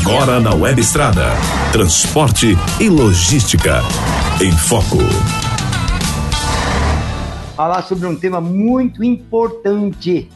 Agora na Web Estrada. Transporte e logística. Em Foco. Falar sobre um tema muito importante.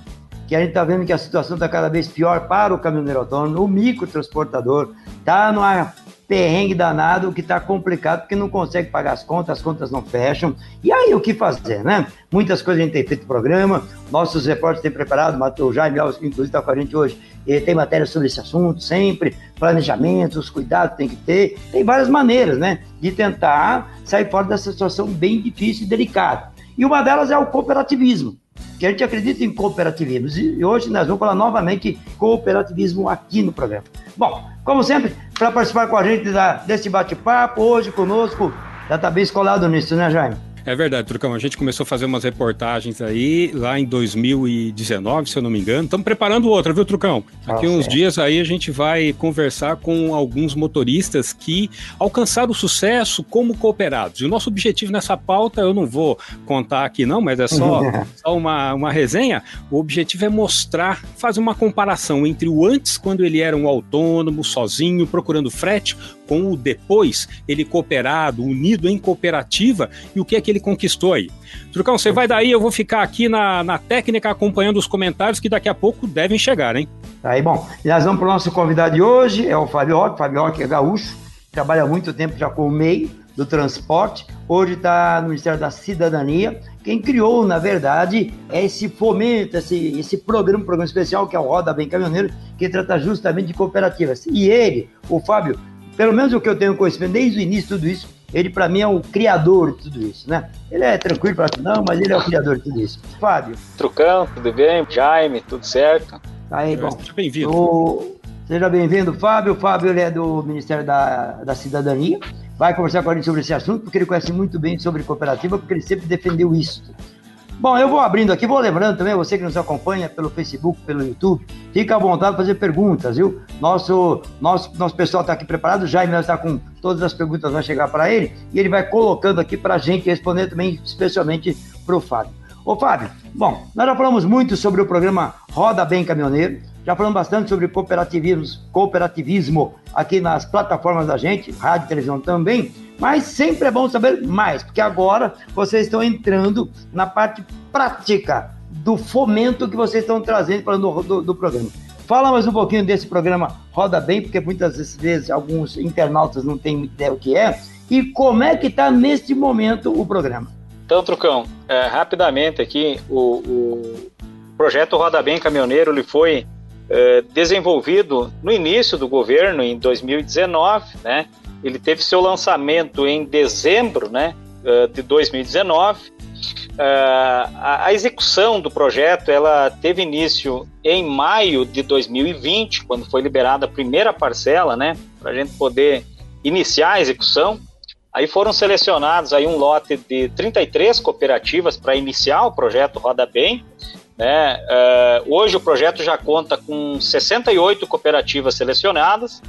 Que a gente está vendo que a situação está cada vez pior para o caminhoneiro autônomo, o microtransportador, está numa perrengue danado que está complicado porque não consegue pagar as contas, as contas não fecham. E aí o que fazer, né? Muitas coisas a gente tem feito programa, nossos repórteres têm preparado, o Jaime Alves, inclusive está com a gente hoje, tem matéria sobre esse assunto sempre, planejamentos, cuidados tem que ter, tem várias maneiras, né, de tentar sair fora dessa situação bem difícil e delicada. E uma delas é o cooperativismo que a gente acredita em cooperativismo. E hoje nós vamos falar novamente cooperativismo aqui no programa. Bom, como sempre, para participar com a gente da, desse bate-papo, hoje conosco, já está bem escolado nisso, né, Jaime? É verdade, Trucão. A gente começou a fazer umas reportagens aí lá em 2019, se eu não me engano. Estamos preparando outra, viu, Trucão? Daqui ah, uns é. dias aí a gente vai conversar com alguns motoristas que alcançaram sucesso como cooperados. E o nosso objetivo nessa pauta, eu não vou contar aqui não, mas é só, só uma, uma resenha. O objetivo é mostrar, fazer uma comparação entre o antes, quando ele era um autônomo, sozinho, procurando frete, com o depois, ele cooperado, unido em cooperativa, e o que é que ele conquistou aí. Trucão, você vai daí, eu vou ficar aqui na, na técnica acompanhando os comentários que daqui a pouco devem chegar, hein? Aí, bom, e nós vamos para o nosso convidado de hoje, é o Fabioca, Fabioca é gaúcho, trabalha muito tempo já com o MEI do transporte, hoje está no Ministério da Cidadania. Quem criou, na verdade, é esse fomento, esse, esse programa, programa especial que é o Roda Bem Caminhoneiro, que trata justamente de cooperativas. E ele, o Fábio, pelo menos o que eu tenho conhecimento desde o início de tudo isso, ele para mim é o criador de tudo isso, né? Ele é tranquilo para não, mas ele é o criador de tudo isso. Fábio. Trucão, tudo bem? Jaime, tudo certo? Aí, bom. Seja bem-vindo. O... Seja bem-vindo, Fábio. O Fábio ele é do Ministério da, da Cidadania. Vai conversar com a gente sobre esse assunto, porque ele conhece muito bem sobre cooperativa, porque ele sempre defendeu isso. Bom, eu vou abrindo aqui, vou lembrando também, você que nos acompanha pelo Facebook, pelo YouTube, fica à vontade de fazer perguntas, viu? Nosso, nosso, nosso pessoal está aqui preparado, o Jaime está com todas as perguntas, vai chegar para ele, e ele vai colocando aqui para a gente responder também, especialmente para o Fábio. Ô Fábio, bom, nós já falamos muito sobre o programa Roda Bem Caminhoneiro, já falamos bastante sobre cooperativismo, cooperativismo aqui nas plataformas da gente, rádio e televisão também, mas sempre é bom saber mais, porque agora vocês estão entrando na parte prática do fomento que vocês estão trazendo para do, do, do programa. Fala mais um pouquinho desse programa Roda Bem, porque muitas vezes alguns internautas não têm ideia o que é, e como é que está neste momento o programa. Então, Trucão, é, rapidamente aqui, o, o, projeto Roda Bem Caminhoneiro ele foi é, desenvolvido no início do governo, em 2019, né? Ele teve seu lançamento em dezembro né, eh, de 2019. Eh, a execução do projeto ela teve início em maio de 2020, quando foi liberada a primeira parcela, né, para a gente poder iniciar a execução. Aí foram selecionados aí um lote de 33 cooperativas para iniciar o projeto Roda Bem. Né? Uh, hoje o projeto já conta com 68 cooperativas selecionadas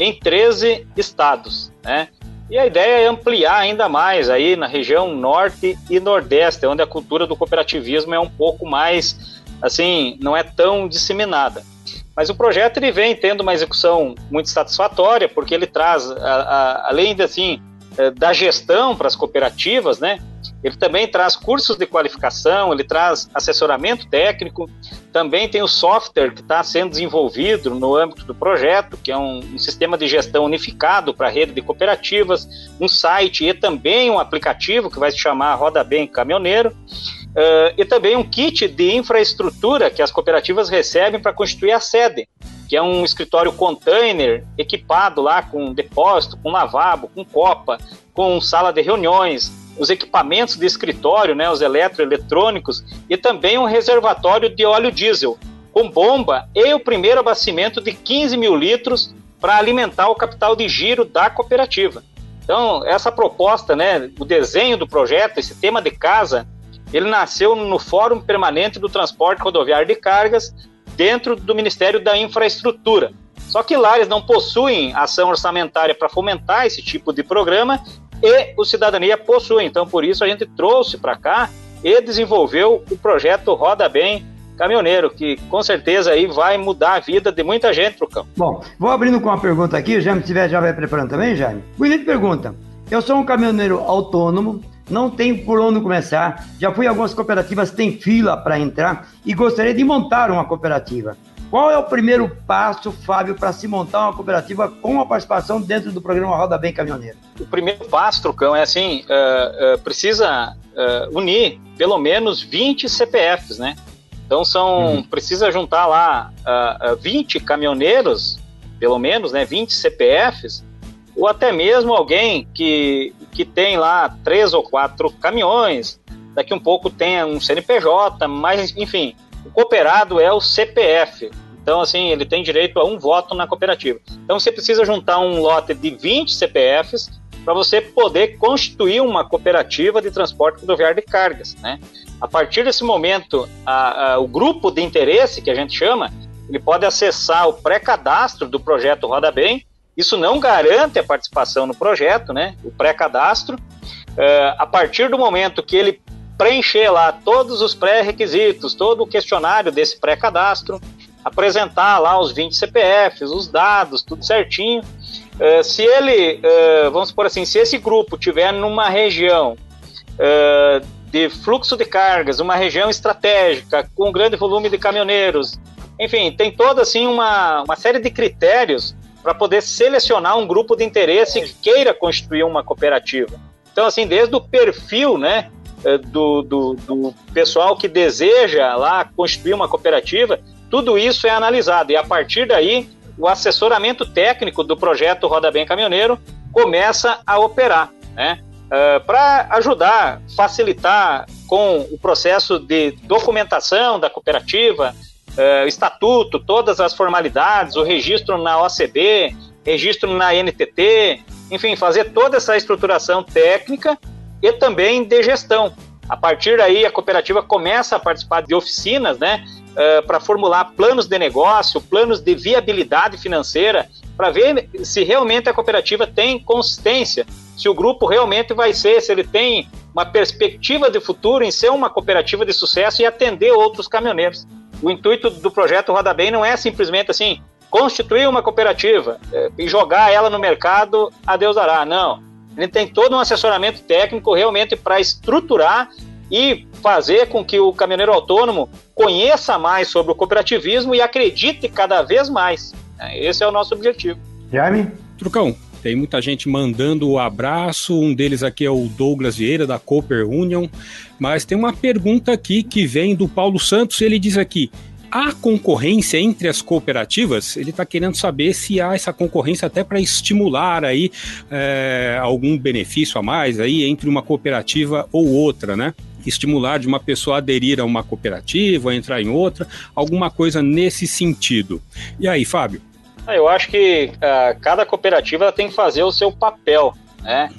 em 13 estados, né? E a ideia é ampliar ainda mais aí na região norte e nordeste, onde a cultura do cooperativismo é um pouco mais, assim, não é tão disseminada. Mas o projeto ele vem tendo uma execução muito satisfatória, porque ele traz, a, a, além de, assim, eh, da gestão para as cooperativas, né? Ele também traz cursos de qualificação, ele traz assessoramento técnico, também tem o software que está sendo desenvolvido no âmbito do projeto, que é um, um sistema de gestão unificado para a rede de cooperativas, um site e também um aplicativo que vai se chamar Roda Bem Caminhoneiro. Uh, e também um kit de infraestrutura que as cooperativas recebem para constituir a sede, que é um escritório container equipado lá com depósito, com lavabo, com copa, com sala de reuniões, os equipamentos de escritório, né, os eletroeletrônicos, e também um reservatório de óleo diesel, com bomba e o primeiro abastecimento de 15 mil litros para alimentar o capital de giro da cooperativa. Então, essa proposta, né, o desenho do projeto, esse tema de casa, ele nasceu no Fórum Permanente do Transporte Rodoviário de Cargas, dentro do Ministério da Infraestrutura. Só que lá eles não possuem ação orçamentária para fomentar esse tipo de programa e o Cidadania possui. Então, por isso, a gente trouxe para cá e desenvolveu o projeto Roda Bem caminhoneiro, que com certeza aí vai mudar a vida de muita gente campo. Bom, vou abrindo com uma pergunta aqui, o Jaime, tiver, já vai preparando também, Jaime. Bonita pergunta. Eu sou um caminhoneiro autônomo, não tenho por onde começar, já fui em algumas cooperativas, tem fila para entrar e gostaria de montar uma cooperativa. Qual é o primeiro passo, Fábio, para se montar uma cooperativa com a participação dentro do programa Roda Bem Caminhoneiro? O primeiro passo, Trucão, é assim, uh, uh, precisa uh, unir pelo menos 20 CPFs, né? Então são, uhum. precisa juntar lá uh, uh, 20 caminhoneiros, pelo menos, né, 20 CPFs, ou até mesmo alguém que, que tem lá três ou quatro caminhões, daqui um pouco tenha um CNPJ, mas enfim, o cooperado é o CPF. Então, assim, ele tem direito a um voto na cooperativa. Então, você precisa juntar um lote de 20 CPFs para você poder constituir uma cooperativa de transporte rodoviário de cargas, né? A partir desse momento, a, a, o grupo de interesse, que a gente chama, ele pode acessar o pré-cadastro do projeto Roda Bem. Isso não garante a participação no projeto, né? O pré-cadastro. Uh, a partir do momento que ele preencher lá todos os pré-requisitos, todo o questionário desse pré-cadastro, apresentar lá os 20 CPFs, os dados, tudo certinho. Uh, se ele, uh, vamos supor assim, se esse grupo tiver numa região uh, de fluxo de cargas, uma região estratégica com grande volume de caminhoneiros. Enfim, tem toda assim uma, uma série de critérios para poder selecionar um grupo de interesse que queira constituir uma cooperativa. Então, assim, desde o perfil, né, do, do, do pessoal que deseja lá constituir uma cooperativa, tudo isso é analisado e a partir daí o assessoramento técnico do projeto Roda Bem Caminhoneiro começa a operar, né? uh, eh, para ajudar, facilitar com o processo de documentação da cooperativa, uh, estatuto, todas as formalidades, o registro na OCB, registro na NTT, enfim, fazer toda essa estruturação técnica e também de gestão. A partir daí, a cooperativa começa a participar de oficinas, né, uh, para formular planos de negócio, planos de viabilidade financeira, para ver se realmente a cooperativa tem consistência se o grupo realmente vai ser, se ele tem uma perspectiva de futuro em ser uma cooperativa de sucesso e atender outros caminhoneiros. O intuito do projeto Roda Bem não é simplesmente assim, constituir uma cooperativa é, e jogar ela no mercado, a Deus dará. Não. Ele tem todo um assessoramento técnico realmente para estruturar e fazer com que o caminhoneiro autônomo conheça mais sobre o cooperativismo e acredite cada vez mais. Esse é o nosso objetivo. Jaime? Trucão, tem muita gente mandando o abraço. Um deles aqui é o Douglas Vieira, da Cooper Union. Mas tem uma pergunta aqui que vem do Paulo Santos. Ele diz aqui: há concorrência entre as cooperativas? Ele está querendo saber se há essa concorrência até para estimular aí é, algum benefício a mais aí entre uma cooperativa ou outra, né? Estimular de uma pessoa a aderir a uma cooperativa, entrar em outra, alguma coisa nesse sentido. E aí, Fábio? Ah, eu acho que uh, cada cooperativa tem que fazer o seu papel, né?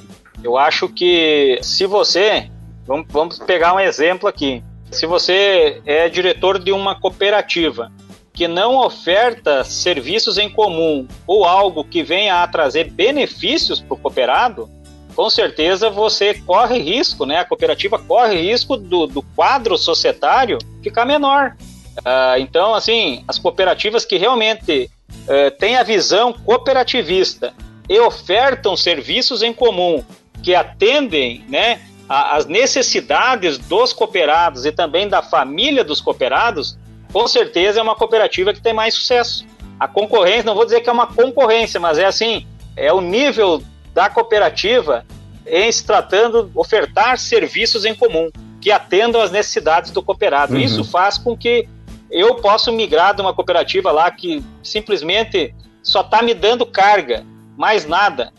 Eu acho que se você, vamos, vamos pegar um exemplo aqui, se você é diretor de uma cooperativa que não oferta serviços em comum ou algo que venha a trazer benefícios para o cooperado, com certeza você corre risco, né? A cooperativa corre risco do, do quadro societário ficar menor. Uh, então, assim, as cooperativas que realmente uh, têm a visão cooperativista e ofertam serviços em comum que atendem, né, as necessidades dos cooperados e também da família dos cooperados, com certeza é uma cooperativa que tem mais sucesso. A concorrência, não vou dizer que é uma concorrência, mas é assim, é o nível da cooperativa em se tratando ofertar serviços em comum que atendam às necessidades do cooperado. Uhum. Isso faz com que eu possa migrar de uma cooperativa lá que simplesmente só está me dando carga, mais nada.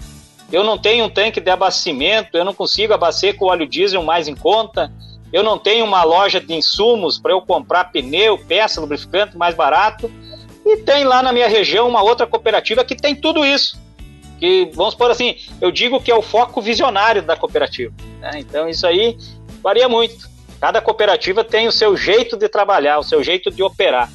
Eu não tenho um tanque de abastecimento, eu não consigo abastecer com óleo diesel mais em conta, eu não tenho uma loja de insumos para eu comprar pneu, peça, lubrificante mais barato. E tem lá na minha região uma outra cooperativa que tem tudo isso. Que, vamos por assim, eu digo que é o foco visionário da cooperativa. Né? Então isso aí varia muito. Cada cooperativa tem o seu jeito de trabalhar, o seu jeito de operar.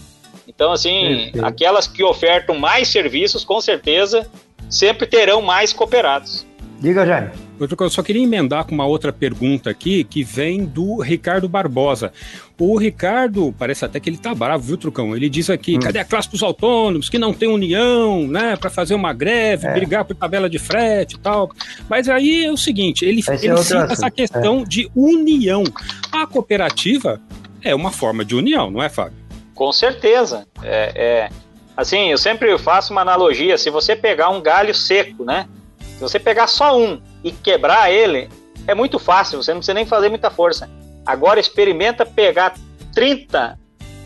Então, assim, aquelas que ofertam mais serviços, com certeza, sempre terão mais cooperados. Diga, Jaime. Eu só queria emendar com uma outra pergunta aqui, que vem do Ricardo Barbosa. O Ricardo, parece até que ele tá bravo, viu, Trucão? Ele diz aqui: hum. cadê a classe dos autônomos que não tem união, né, para fazer uma greve, é. brigar por tabela de frete e tal? Mas aí é o seguinte: ele, ele é cita essa questão é. de união. A cooperativa é uma forma de união, não é, Fábio? Com certeza. É, é, assim, eu sempre faço uma analogia: se você pegar um galho seco, né? Se você pegar só um e quebrar ele, é muito fácil, você não precisa nem fazer muita força. Agora experimenta pegar 30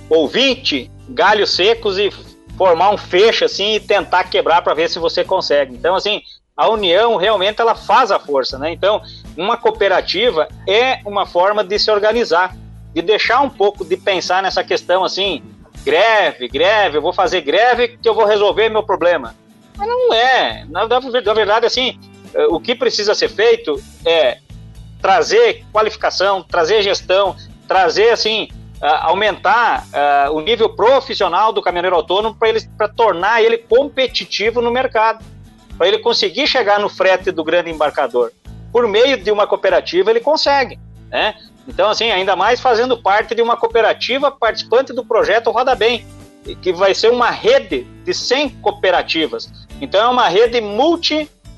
ou 20 galhos secos e formar um fecho assim e tentar quebrar para ver se você consegue. Então, assim, a união realmente ela faz a força, né? Então, uma cooperativa é uma forma de se organizar, de deixar um pouco de pensar nessa questão assim, greve, greve, eu vou fazer greve que eu vou resolver meu problema. Mas não é. Na, verdade, assim, o que precisa ser feito é trazer qualificação, trazer gestão, trazer assim, aumentar o nível profissional do caminhoneiro autônomo para ele para tornar ele competitivo no mercado, para ele conseguir chegar no frete do grande embarcador. Por meio de uma cooperativa ele consegue, né? Então assim, ainda mais fazendo parte de uma cooperativa participante do projeto Roda Bem, que vai ser uma rede de 100 cooperativas. Então é uma rede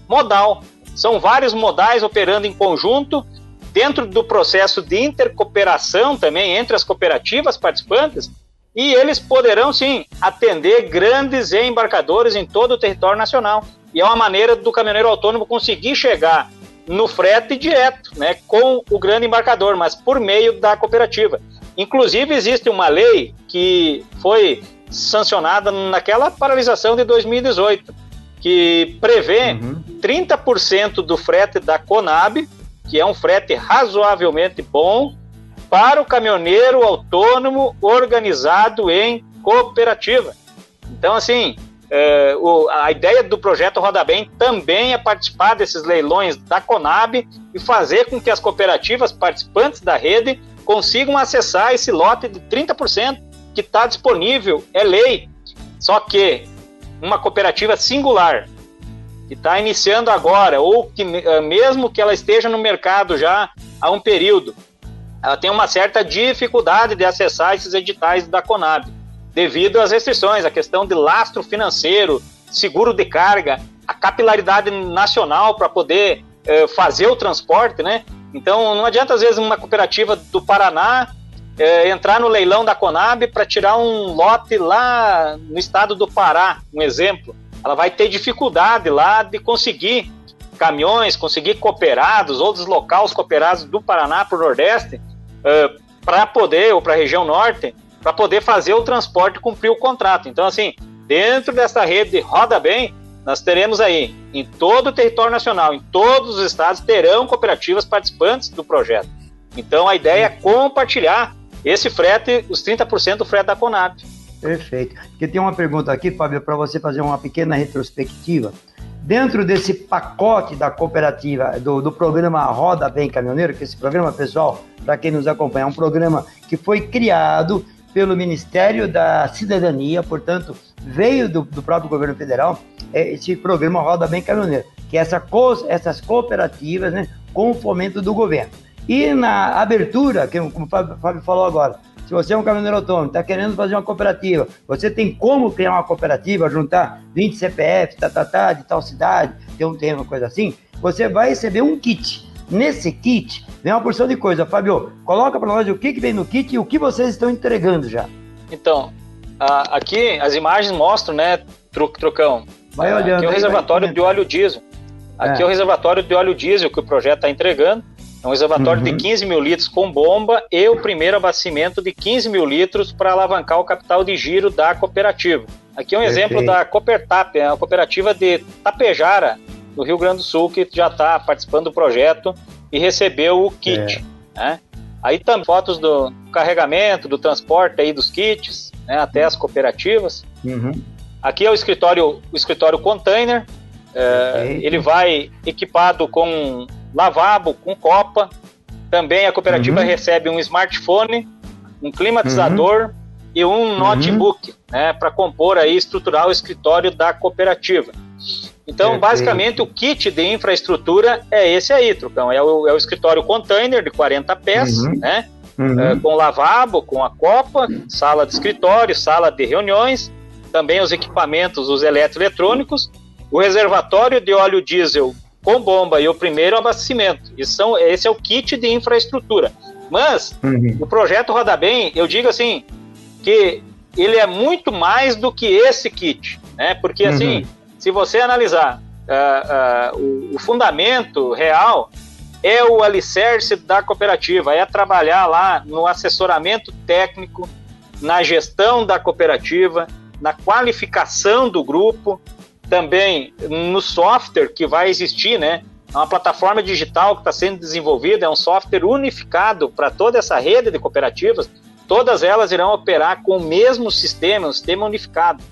multimodal. São vários modais operando em conjunto, dentro do processo de intercooperação também entre as cooperativas participantes, e eles poderão sim atender grandes embarcadores em todo o território nacional. E é uma maneira do caminhoneiro autônomo conseguir chegar no frete direto, né, com o grande embarcador, mas por meio da cooperativa. Inclusive existe uma lei que foi sancionada naquela paralisação de 2018, que prevê uhum. 30% do frete da Conab, que é um frete razoavelmente bom, para o caminhoneiro autônomo organizado em cooperativa. Então, assim, é, o, a ideia do projeto Roda Bem também é participar desses leilões da Conab e fazer com que as cooperativas participantes da rede consigam acessar esse lote de 30% que está disponível, é lei. Só que uma cooperativa singular que está iniciando agora, ou que eh, mesmo que ela esteja no mercado já há um período, ela tem uma certa dificuldade de acessar esses editais da Conab, devido às restrições, a questão de lastro financeiro, seguro de carga, a capilaridade nacional para poder eh, fazer o transporte, né? Então não adianta às vezes uma cooperativa do Paraná eh, entrar no leilão da Conab para tirar um lote lá no estado do Pará, um exemplo ela vai ter dificuldade lá de conseguir caminhões, conseguir cooperados ou deslocar os cooperados do Paraná para o Nordeste uh, para poder, ou para a região Norte, para poder fazer o transporte cumprir o contrato. Então, assim, dentro dessa rede Roda Bem, nós teremos aí, em todo o território nacional, em todos os estados, terão cooperativas participantes do projeto. Então, a ideia é compartilhar esse frete, os 30% do frete da Conab. Perfeito. Porque tem uma pergunta aqui, Fábio, para você fazer uma pequena retrospectiva. Dentro desse pacote da cooperativa, do, do programa Roda Bem Caminhoneiro, que esse programa, pessoal, para quem nos acompanha, é um programa que foi criado pelo Ministério da Cidadania, portanto, veio do, do próprio governo federal, é esse programa Roda Bem Caminhoneiro, que é essa, essas cooperativas né, com o fomento do governo. E na abertura, que, como o Fábio, Fábio falou agora, se você é um caminhoneiro autônomo, está querendo fazer uma cooperativa, você tem como criar uma cooperativa, juntar 20 CPFs, tá, tá, tá, de tal cidade, ter um terreno, coisa assim, você vai receber um kit. Nesse kit vem uma porção de coisa. Fábio, coloca para nós o que, que vem no kit e o que vocês estão entregando já. Então, aqui as imagens mostram, né, Trucão? Vai olhando. Aqui é o reservatório de óleo diesel. Aqui é. é o reservatório de óleo diesel que o projeto está entregando. É um reservatório uhum. de 15 mil litros com bomba e o primeiro abastecimento de 15 mil litros para alavancar o capital de giro da cooperativa. Aqui é um Perfeito. exemplo da Coopertap, é a cooperativa de Tapejara, no Rio Grande do Sul, que já está participando do projeto e recebeu o kit. É. Né? Aí também fotos do carregamento, do transporte aí dos kits, né, até as cooperativas. Uhum. Aqui é o escritório, o escritório container. É, ele vai equipado com lavabo com copa. Também a cooperativa uhum. recebe um smartphone, um climatizador uhum. e um uhum. notebook, né, para compor aí estruturar o escritório da cooperativa. Então, basicamente, o kit de infraestrutura é esse aí, Trucão. É o, é o escritório container de 40 pés, uhum. né? Uhum. É, com lavabo, com a copa, sala de escritório, sala de reuniões, também os equipamentos, os eletroeletrônicos, o reservatório de óleo diesel com bomba e o primeiro abastecimento. Isso são, esse é o kit de infraestrutura. Mas uhum. o projeto Roda Bem, eu digo assim, que ele é muito mais do que esse kit, né? Porque assim, uhum. se você analisar uh, uh, o, o, fundamento real é o alicerce da cooperativa, é trabalhar lá no assessoramento técnico, na gestão da cooperativa, na qualificação do grupo, também no software que vai existir, né? É uma plataforma digital que está sendo desenvolvida, é um software unificado para toda essa rede de cooperativas. Todas elas irão operar com o mesmo sistema, um sistema unificado.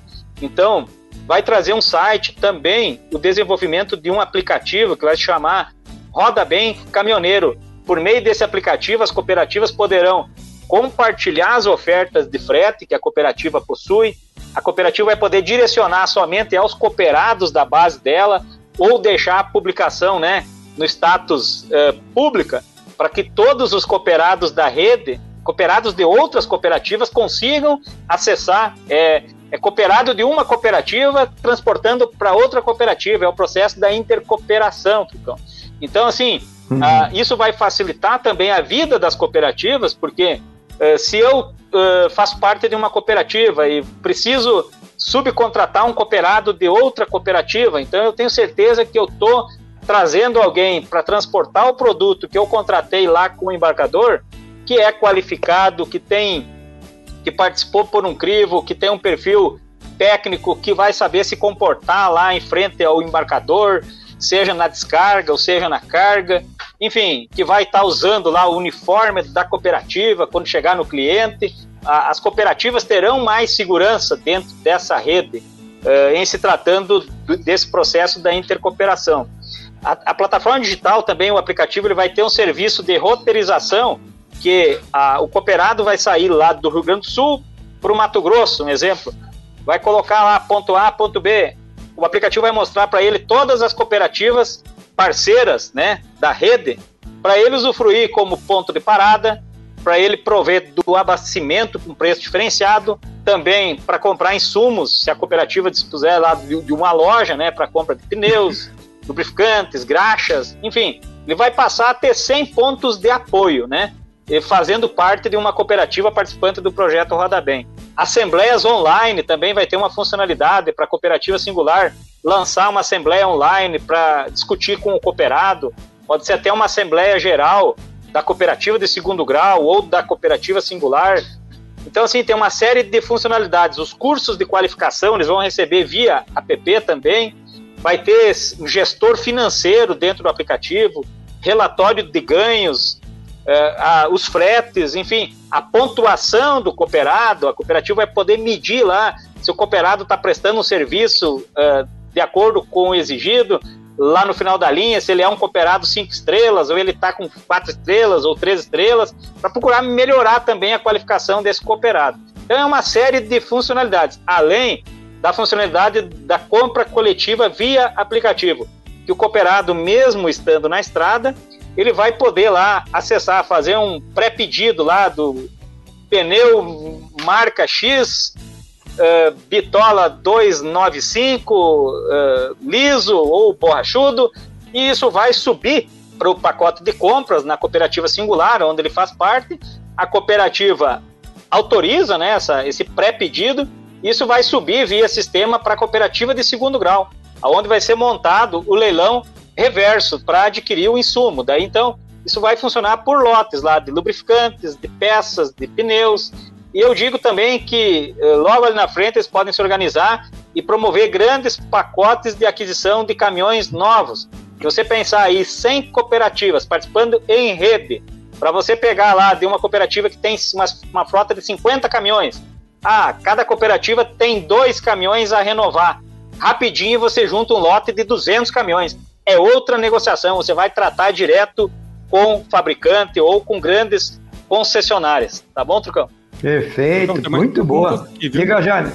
Então, vai trazer um site também, o desenvolvimento de um aplicativo que vai se chamar Roda Bem Caminhoneiro. Por meio desse aplicativo, as cooperativas poderão compartilhar as ofertas de frete que a cooperativa possui, a cooperativa vai poder direcionar somente aos cooperados da base dela ou deixar a publicação né, no status uh, pública para que todos os cooperados da rede, cooperados de outras cooperativas, consigam acessar. É, é cooperado de uma cooperativa transportando para outra cooperativa. É o processo da intercooperação. Então, então assim, uhum. uh, isso vai facilitar também a vida das cooperativas, porque se eu uh, faço parte de uma cooperativa e preciso subcontratar um cooperado de outra cooperativa, então eu tenho certeza que eu estou trazendo alguém para transportar o produto que eu contratei lá com o embarcador, que é qualificado, que tem que participou por um crivo, que tem um perfil técnico que vai saber se comportar lá em frente ao embarcador, seja na descarga ou seja na carga, enfim, que vai estar tá usando lá o uniforme da cooperativa quando chegar no cliente. as cooperativas terão mais segurança dentro dessa rede uh, em se tratando desse processo da intercooperação. A, a, plataforma digital também, o aplicativo, ele vai ter um serviço de roteirização que a, o cooperado vai sair lá do Rio Grande do Sul para o Mato Grosso, um exemplo. Vai colocar lá ponto A, ponto B o aplicativo vai mostrar para ele todas as cooperativas parceiras né, da rede, para ele usufruir como ponto de parada, para ele prover do abastecimento com preço diferenciado, também para comprar insumos, se a cooperativa dispuser lá de uma loja, né, para compra de pneus, lubrificantes, graxas, enfim, ele vai passar a ter 100 pontos de apoio, né, fazendo parte de uma cooperativa participante do projeto Roda Bem. Assembleias online também vai ter uma funcionalidade para cooperativa singular lançar uma assembleia online para discutir com o cooperado. Pode ser até uma assembleia geral da cooperativa de segundo grau ou da cooperativa singular. Então, assim, tem uma série de funcionalidades. Os cursos de qualificação eles vão receber via app também. Vai ter um gestor financeiro dentro do aplicativo, relatório de ganhos, a, os fretes, enfim, a pontuação do cooperado, a cooperativa vai poder medir lá se o cooperado está prestando um serviço é, de acordo com o exigido, lá no final da linha, se ele é um cooperado cinco estrelas, ou ele está com quatro estrelas ou três estrelas, para procurar melhorar também a qualificação desse cooperado. Então é uma série de funcionalidades, além da funcionalidade da compra coletiva via aplicativo, que o cooperado, mesmo estando na estrada, ele vai poder lá acessar, fazer um pré-pedido lá do pneu marca X, uh, bitola 295, uh, liso ou borrachudo, e isso vai subir para o pacote de compras na cooperativa singular, onde ele faz parte. A cooperativa autoriza né, essa, esse pré-pedido, isso vai subir via sistema para a cooperativa de segundo grau, aonde vai ser montado o leilão reverso para adquirir o insumo. Daí então isso vai funcionar por lotes lá de lubrificantes, de peças, de pneus. E eu digo também que eh, logo ali na frente eles podem se organizar e promover grandes pacotes de aquisição de caminhões novos. Se você pensar aí 100 cooperativas participando em rede, para você pegar lá de uma cooperativa que tem uma, uma frota de 50 caminhões, ah, cada cooperativa tem dois caminhões a renovar. Rapidinho você junta um lote de 200 caminhões é outra negociação. Você vai tratar direto com o fabricante ou com grandes concessionárias. Tá bom, Trucão? Perfeito, muito boa. Diga, Jaime.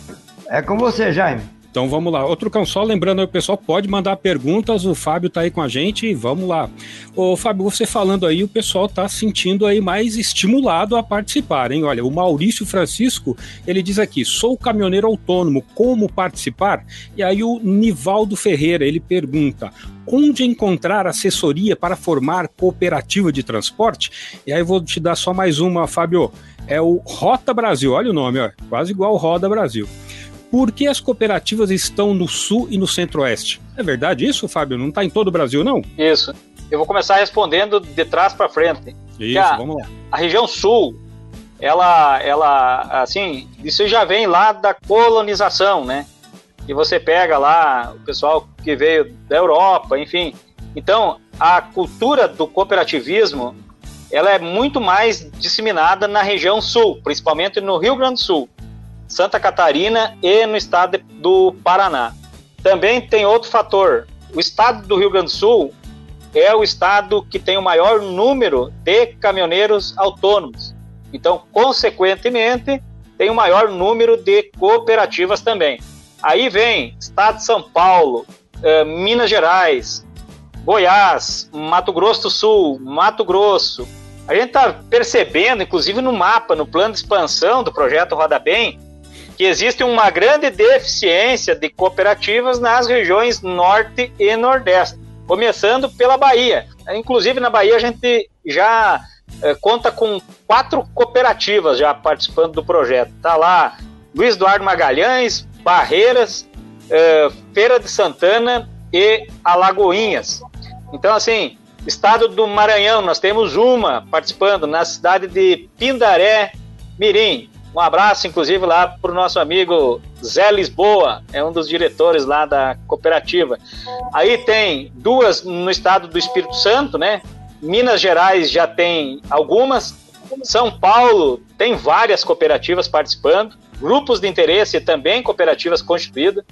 É com você, Jaime. Então vamos lá. Outro cão, só lembrando o pessoal pode mandar perguntas, o Fábio tá aí com a gente, vamos lá. Ô Fábio, você falando aí, o pessoal tá sentindo aí mais estimulado a participar, hein? Olha, o Maurício Francisco, ele diz aqui, sou caminhoneiro autônomo, como participar? E aí o Nivaldo Ferreira, ele pergunta, onde encontrar assessoria para formar cooperativa de transporte? E aí vou te dar só mais uma, Fábio, é o Rota Brasil, olha o nome, ó, quase igual Roda Brasil. Por que as cooperativas estão no sul e no centro-oeste? É verdade isso, Fábio? Não está em todo o Brasil, não? Isso. Eu vou começar respondendo de trás para frente. Isso, a, vamos lá. A região sul, ela, ela, assim, isso já vem lá da colonização, né? E você pega lá o pessoal que veio da Europa, enfim. Então, a cultura do cooperativismo, ela é muito mais disseminada na região sul, principalmente no Rio Grande do Sul. Santa Catarina e no estado do Paraná. Também tem outro fator. O estado do Rio Grande do Sul é o estado que tem o maior número de caminhoneiros autônomos. Então, consequentemente, tem o maior número de cooperativas também. Aí vem estado de São Paulo, eh, Minas Gerais, Goiás, Mato Grosso do Sul, Mato Grosso. A gente está percebendo, inclusive no mapa, no plano de expansão do projeto Roda Bem, que existe uma grande deficiência de cooperativas nas regiões norte e nordeste, começando pela Bahia. Inclusive na Bahia a gente já é, conta com quatro cooperativas já participando do projeto. Tá lá Luiz Eduardo Magalhães, Barreiras, é, Feira de Santana e Alagoinhas. Então assim, estado do Maranhão nós temos uma participando na cidade de Pindaré Mirim. Um abraço, inclusive, lá para o nosso amigo Zé Lisboa, é um dos diretores lá da cooperativa. Aí tem duas no estado do Espírito Santo, né? Minas Gerais já tem algumas. São Paulo tem várias cooperativas participando, grupos de interesse também cooperativas constituídas.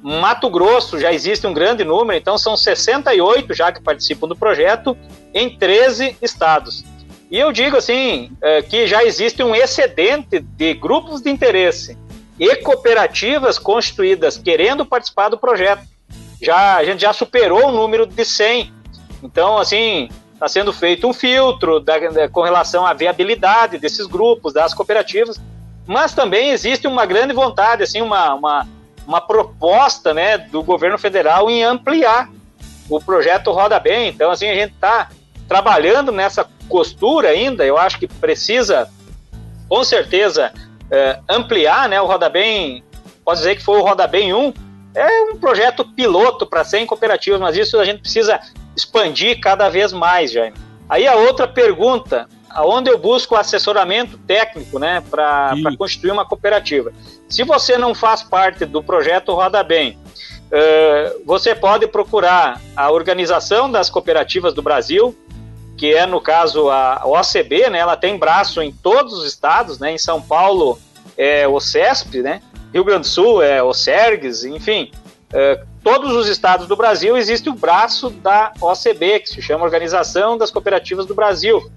Mato Grosso já existe um grande número, então são 68 já que participam do projeto em 13 estados. E eu digo assim é, que já existe um excedente de grupos de interesse e cooperativas constituídas querendo participar do projeto. Já a gente já superou o número de 100. Então, assim, está sendo feito um filtro da, da, com relação à viabilidade desses grupos, das cooperativas, mas também existe uma grande vontade, assim, uma, uma, uma proposta né, do governo federal em ampliar o projeto Roda Bem. Então, assim, a gente está trabalhando nessa costura ainda, eu acho que precisa, com certeza, é, ampliar, né? O Roda Bem, pode dizer que foi o Roda Bem 1, é um projeto piloto para 100 cooperativas, mas isso a gente precisa expandir cada vez mais, Jaime. Aí a outra pergunta, aonde eu busco assessoramento técnico, né, para constituir uma cooperativa? Se você não faz parte do projeto Roda Bem, uh, você pode procurar a Organização das Cooperativas do Brasil, que é no caso a OCB, né? Ela tem braço em todos os estados, né? Em São Paulo é o CESP, né? Rio Grande do Sul é o SERGS, enfim, é, todos os estados do Brasil existe o braço da OCB, que se chama Organização das Cooperativas do Brasil.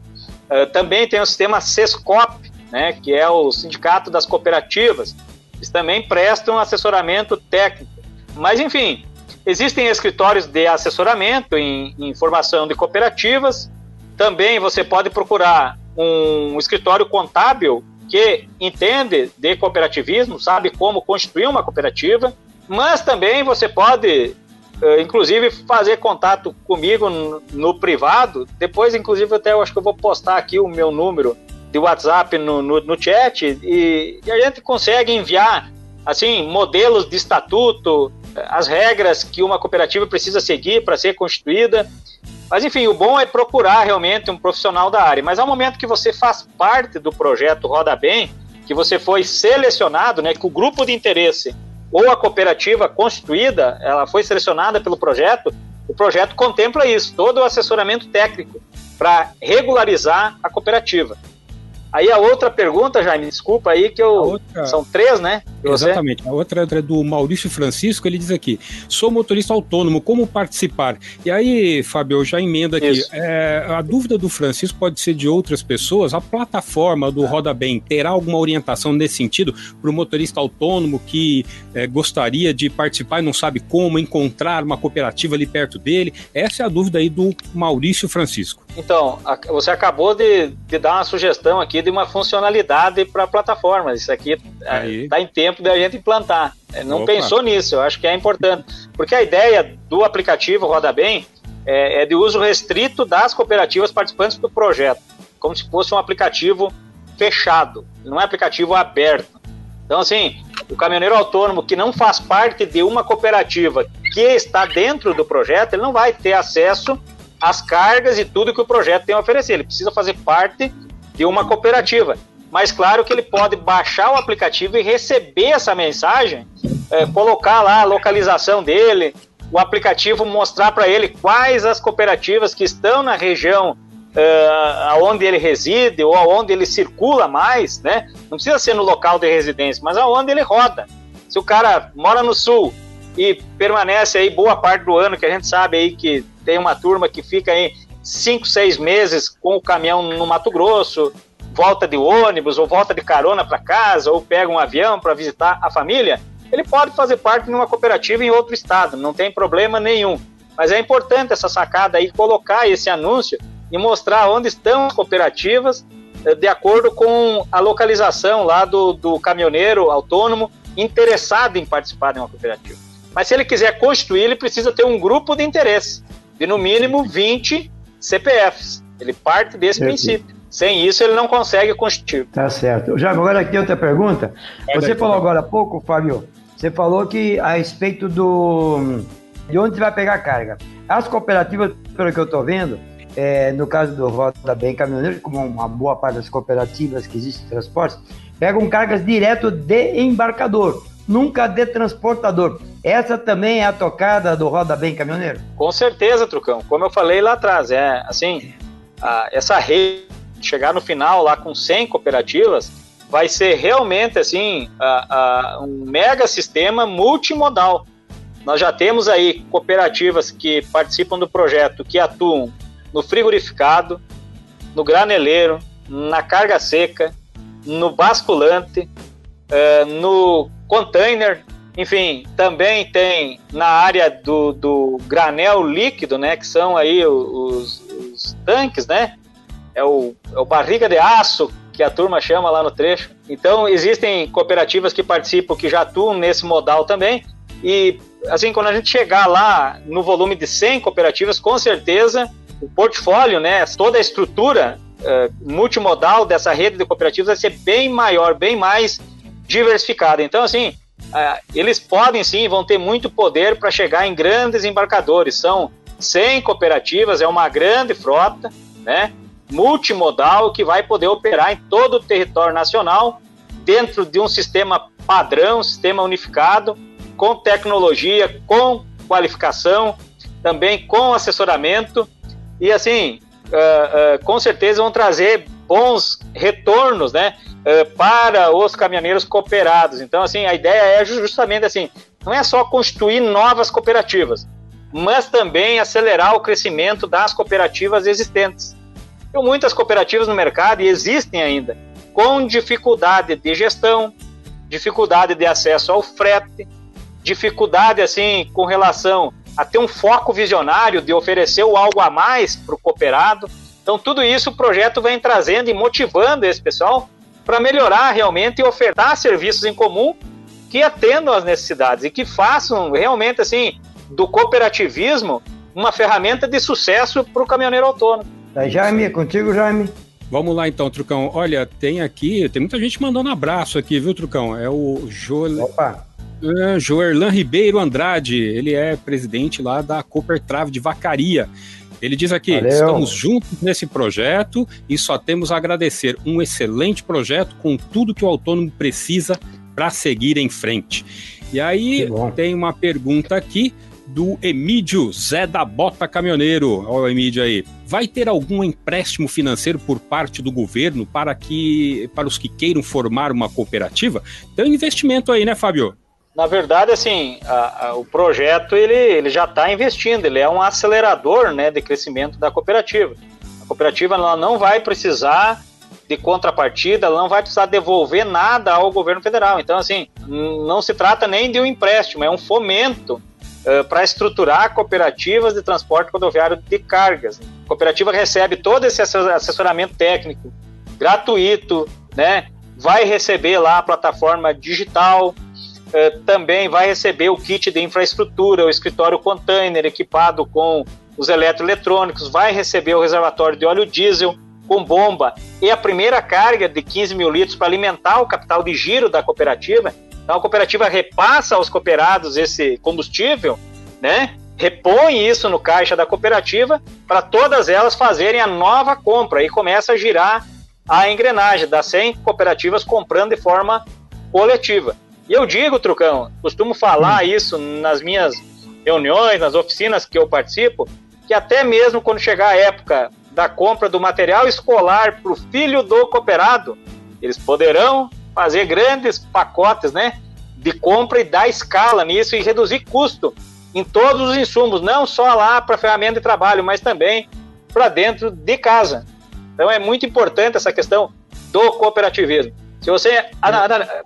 É, também tem o sistema SESCOP, né? Que é o Sindicato das Cooperativas. Eles também prestam assessoramento técnico. Mas enfim, existem escritórios de assessoramento em, em formação de cooperativas também você pode procurar um escritório contábil que entende de cooperativismo, sabe como constituir uma cooperativa, mas também você pode, eh, inclusive, fazer contato comigo no, privado. Depois, inclusive, até eu acho que eu vou postar aqui o meu número de WhatsApp no, no, no chat e, e a gente consegue enviar assim modelos de estatuto, as regras que uma cooperativa precisa seguir para ser constituída. Mas enfim, o bom é procurar realmente um profissional da área. Mas ao momento que você faz parte do projeto Roda Bem, que você foi selecionado, né, que o grupo de interesse ou a cooperativa constituída, ela foi selecionada pelo projeto, o projeto contempla isso, todo o assessoramento técnico para regularizar a cooperativa. Aí a outra pergunta, Jaime, desculpa aí que eu são três, né? Exatamente. A outra é do Maurício Francisco, ele diz aqui: sou motorista autônomo, como participar? E aí, Fábio, eu já emendo aqui. É, a dúvida do Francisco pode ser de outras pessoas. A plataforma do Roda Bem terá alguma orientação nesse sentido para o motorista autônomo que é, gostaria de participar e não sabe como encontrar uma cooperativa ali perto dele? Essa é a dúvida aí do Maurício Francisco. Então, você acabou de, de dar uma sugestão aqui de uma funcionalidade para a plataforma. Isso aqui está é, em tempo da gente implantar. É, não Opa. pensou nisso, eu acho que é importante. Porque a ideia do aplicativo Roda Bem é, é de uso restrito das cooperativas participantes do projeto, como se fosse um aplicativo fechado, não é aplicativo aberto. Então, assim, o caminhoneiro autônomo que não faz parte de uma cooperativa que está dentro do projeto, ele não vai ter acesso às cargas e tudo que o projeto tem a oferecer. Ele precisa fazer parte de uma cooperativa. Mas claro que ele pode baixar o aplicativo e receber essa mensagem, é, colocar lá a localização dele, o aplicativo mostrar para ele quais as cooperativas que estão na região uh, aonde ele reside ou aonde ele circula mais, né? Não precisa ser no local de residência, mas aonde ele roda. Se o cara mora no sul e permanece aí boa parte do ano, que a gente sabe aí que tem uma turma que fica aí cinco, seis meses com o caminhão no Mato Grosso, volta de ônibus ou volta de carona para casa ou pega um avião para visitar a família, ele pode fazer parte de uma cooperativa em outro estado, não tem problema nenhum. Mas é importante essa sacada aí, colocar esse anúncio e mostrar onde estão as cooperativas eh, de acordo com a localização lá do, do caminhoneiro autônomo interessado em participar de uma cooperativa. Mas se ele quiser constituir, ele precisa ter um grupo de interesse de no mínimo 20 CPFs. Ele parte desse princípio. Sem isso, ele não consegue constituir. Tá certo. Já agora aqui outra pergunta. Você falou agora há pouco, Fábio, você falou que a respeito do de onde você vai pegar a carga. As cooperativas, pelo que eu estou vendo, é, no caso do Roda Bem Caminhoneiro, como uma boa parte das cooperativas que existem em transportes, pegam cargas direto de embarcador, nunca de transportador. Essa também é a tocada do Roda Bem Caminhoneiro? Com certeza, Trucão. Como eu falei lá atrás, é assim, a, essa rede chegar no final lá com 100 cooperativas vai ser realmente assim um mega sistema multimodal. Nós já temos aí cooperativas que participam do projeto que atuam no frigorificado, no graneleiro, na carga seca, no basculante, uh, no container, enfim, também tem na área do, do granel líquido, né, que são aí os, os tanques, né, é o, é o barriga de aço que a turma chama lá no trecho. Então, existem cooperativas que participam, que já atuam nesse modal também, e assim, quando a gente chegar lá no volume de 100 cooperativas, com certeza o portfólio, né, toda a estrutura uh, multimodal dessa rede de cooperativas vai ser bem maior, bem mais diversificada. Então, assim, uh, eles podem sim, vão ter muito poder para chegar em grandes embarcadores. São 100 cooperativas, é uma grande frota, né, multimodal que vai poder operar em todo o território nacional dentro de um sistema padrão, sistema unificado, com tecnologia, com qualificação, também com assessoramento e assim, uh, uh, com certeza vão trazer bons retornos, né, uh, para os caminhoneiros cooperados. Então, assim, a ideia é justamente assim, não é só constituir novas cooperativas, mas também acelerar o crescimento das cooperativas existentes. Tem muitas cooperativas no mercado e existem ainda com dificuldade de gestão, dificuldade de acesso ao frete, dificuldade assim com relação a ter um foco visionário de oferecer algo a mais para o cooperado. Então, tudo isso o projeto vem trazendo e motivando esse pessoal para melhorar realmente e ofertar serviços em comum que atendam às necessidades e que façam realmente assim do cooperativismo uma ferramenta de sucesso para o caminhoneiro autônomo. Tá, Jaime, é contigo, Jaime. Vamos lá então, Trucão. Olha, tem aqui, tem muita gente mandando abraço aqui, viu, Trucão? É o Joel. Opa! Uh, Joerlan Ribeiro Andrade, ele é presidente lá da Cooper Trave de Vacaria. Ele diz aqui: Valeu. estamos juntos nesse projeto e só temos a agradecer. Um excelente projeto com tudo que o autônomo precisa para seguir em frente. E aí tem uma pergunta aqui do Emídio Zé da Bota Caminhoneiro. Olha o Emídio aí. Vai ter algum empréstimo financeiro por parte do governo para que para os que queiram formar uma cooperativa? Tem um investimento aí, né, Fábio? Na verdade, assim, a, a, o projeto ele, ele já está investindo, ele é um acelerador né, de crescimento da cooperativa. A cooperativa ela não vai precisar de contrapartida, ela não vai precisar devolver nada ao governo federal. Então, assim, não se trata nem de um empréstimo, é um fomento uh, para estruturar cooperativas de transporte rodoviário de cargas. A cooperativa recebe todo esse assessoramento técnico gratuito, né? Vai receber lá a plataforma digital, uh, também vai receber o kit de infraestrutura, o escritório container equipado com os eletroeletrônicos, vai receber o reservatório de óleo diesel, com bomba e a primeira carga de 15 mil litros para alimentar o capital de giro da cooperativa. Então a cooperativa repassa aos cooperados esse combustível, né? Repõe isso no caixa da cooperativa para todas elas fazerem a nova compra e começa a girar a engrenagem das 100 cooperativas comprando de forma coletiva. E eu digo, Trucão, costumo falar hum. isso nas minhas reuniões, nas oficinas que eu participo, que até mesmo quando chegar a época da compra do material escolar para o filho do cooperado, eles poderão fazer grandes pacotes, né, de compra e dar escala nisso e reduzir custo em todos os insumos, não só lá para ferramenta de trabalho, mas também para dentro de casa. Então é muito importante essa questão do cooperativismo. Se você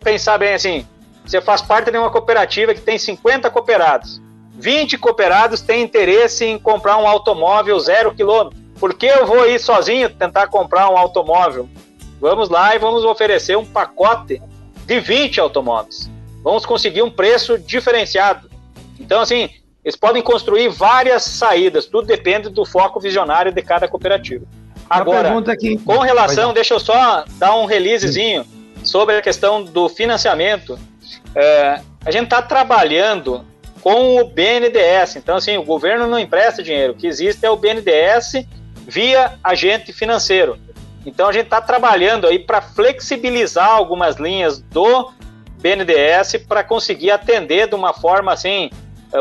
pensar bem assim, você faz parte de uma cooperativa que tem 50 cooperados. 20 cooperados têm interesse em comprar um automóvel zero quilômetro. Por que eu vou ir sozinho tentar comprar um automóvel? Vamos lá e vamos oferecer um pacote de 20 automóveis. Vamos conseguir um preço diferenciado. Então, assim, eles podem construir várias saídas, tudo depende do foco visionário de cada cooperativa. Agora, com relação, deixa eu só dar um releasezinho sobre a questão do financiamento. É, a gente está trabalhando com o BNDES. Então, assim, o governo não empresta dinheiro. O que existe é o BNDES via agente financeiro. Então a gente está trabalhando aí para flexibilizar algumas linhas do BNDES para conseguir atender de uma forma assim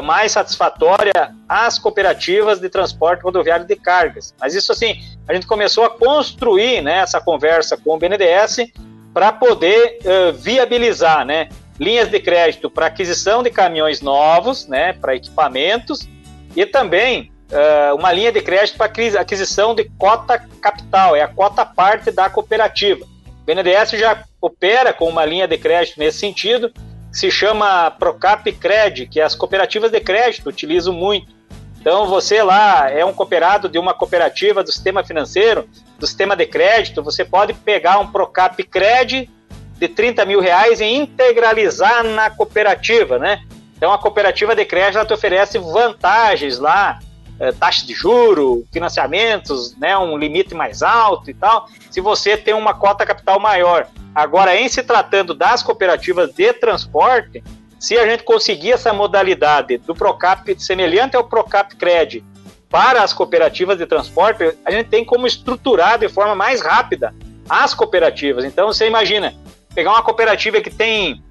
mais satisfatória as cooperativas de transporte rodoviário de cargas. Mas isso assim, a gente começou a construir né, essa conversa com o BNDES para poder uh, viabilizar né, linhas de crédito para aquisição de caminhões novos, né, para equipamentos, e também uh, uma linha de crédito para aquisição de cota capital, é a cota parte da cooperativa. O BNDES já opera com uma linha de crédito nesse sentido, que se chama Procap Cred, que as cooperativas de crédito utilizam muito. Então, você lá é um cooperado de uma cooperativa do sistema financeiro, do sistema de crédito, você pode pegar um Procap Cred de 30 mil reais e integralizar na cooperativa, né? Então, a cooperativa de crédito te oferece vantagens lá, é, taxa de juro, financiamentos, né, um limite mais alto e tal, se você tem uma cota capital maior. Agora, em se tratando das cooperativas de transporte, se a gente conseguir essa modalidade do Procap semelhante ao Procap Cred para as cooperativas de transporte, a gente tem como estruturar de forma mais rápida as cooperativas. Então, você imagina, pegar uma cooperativa que tem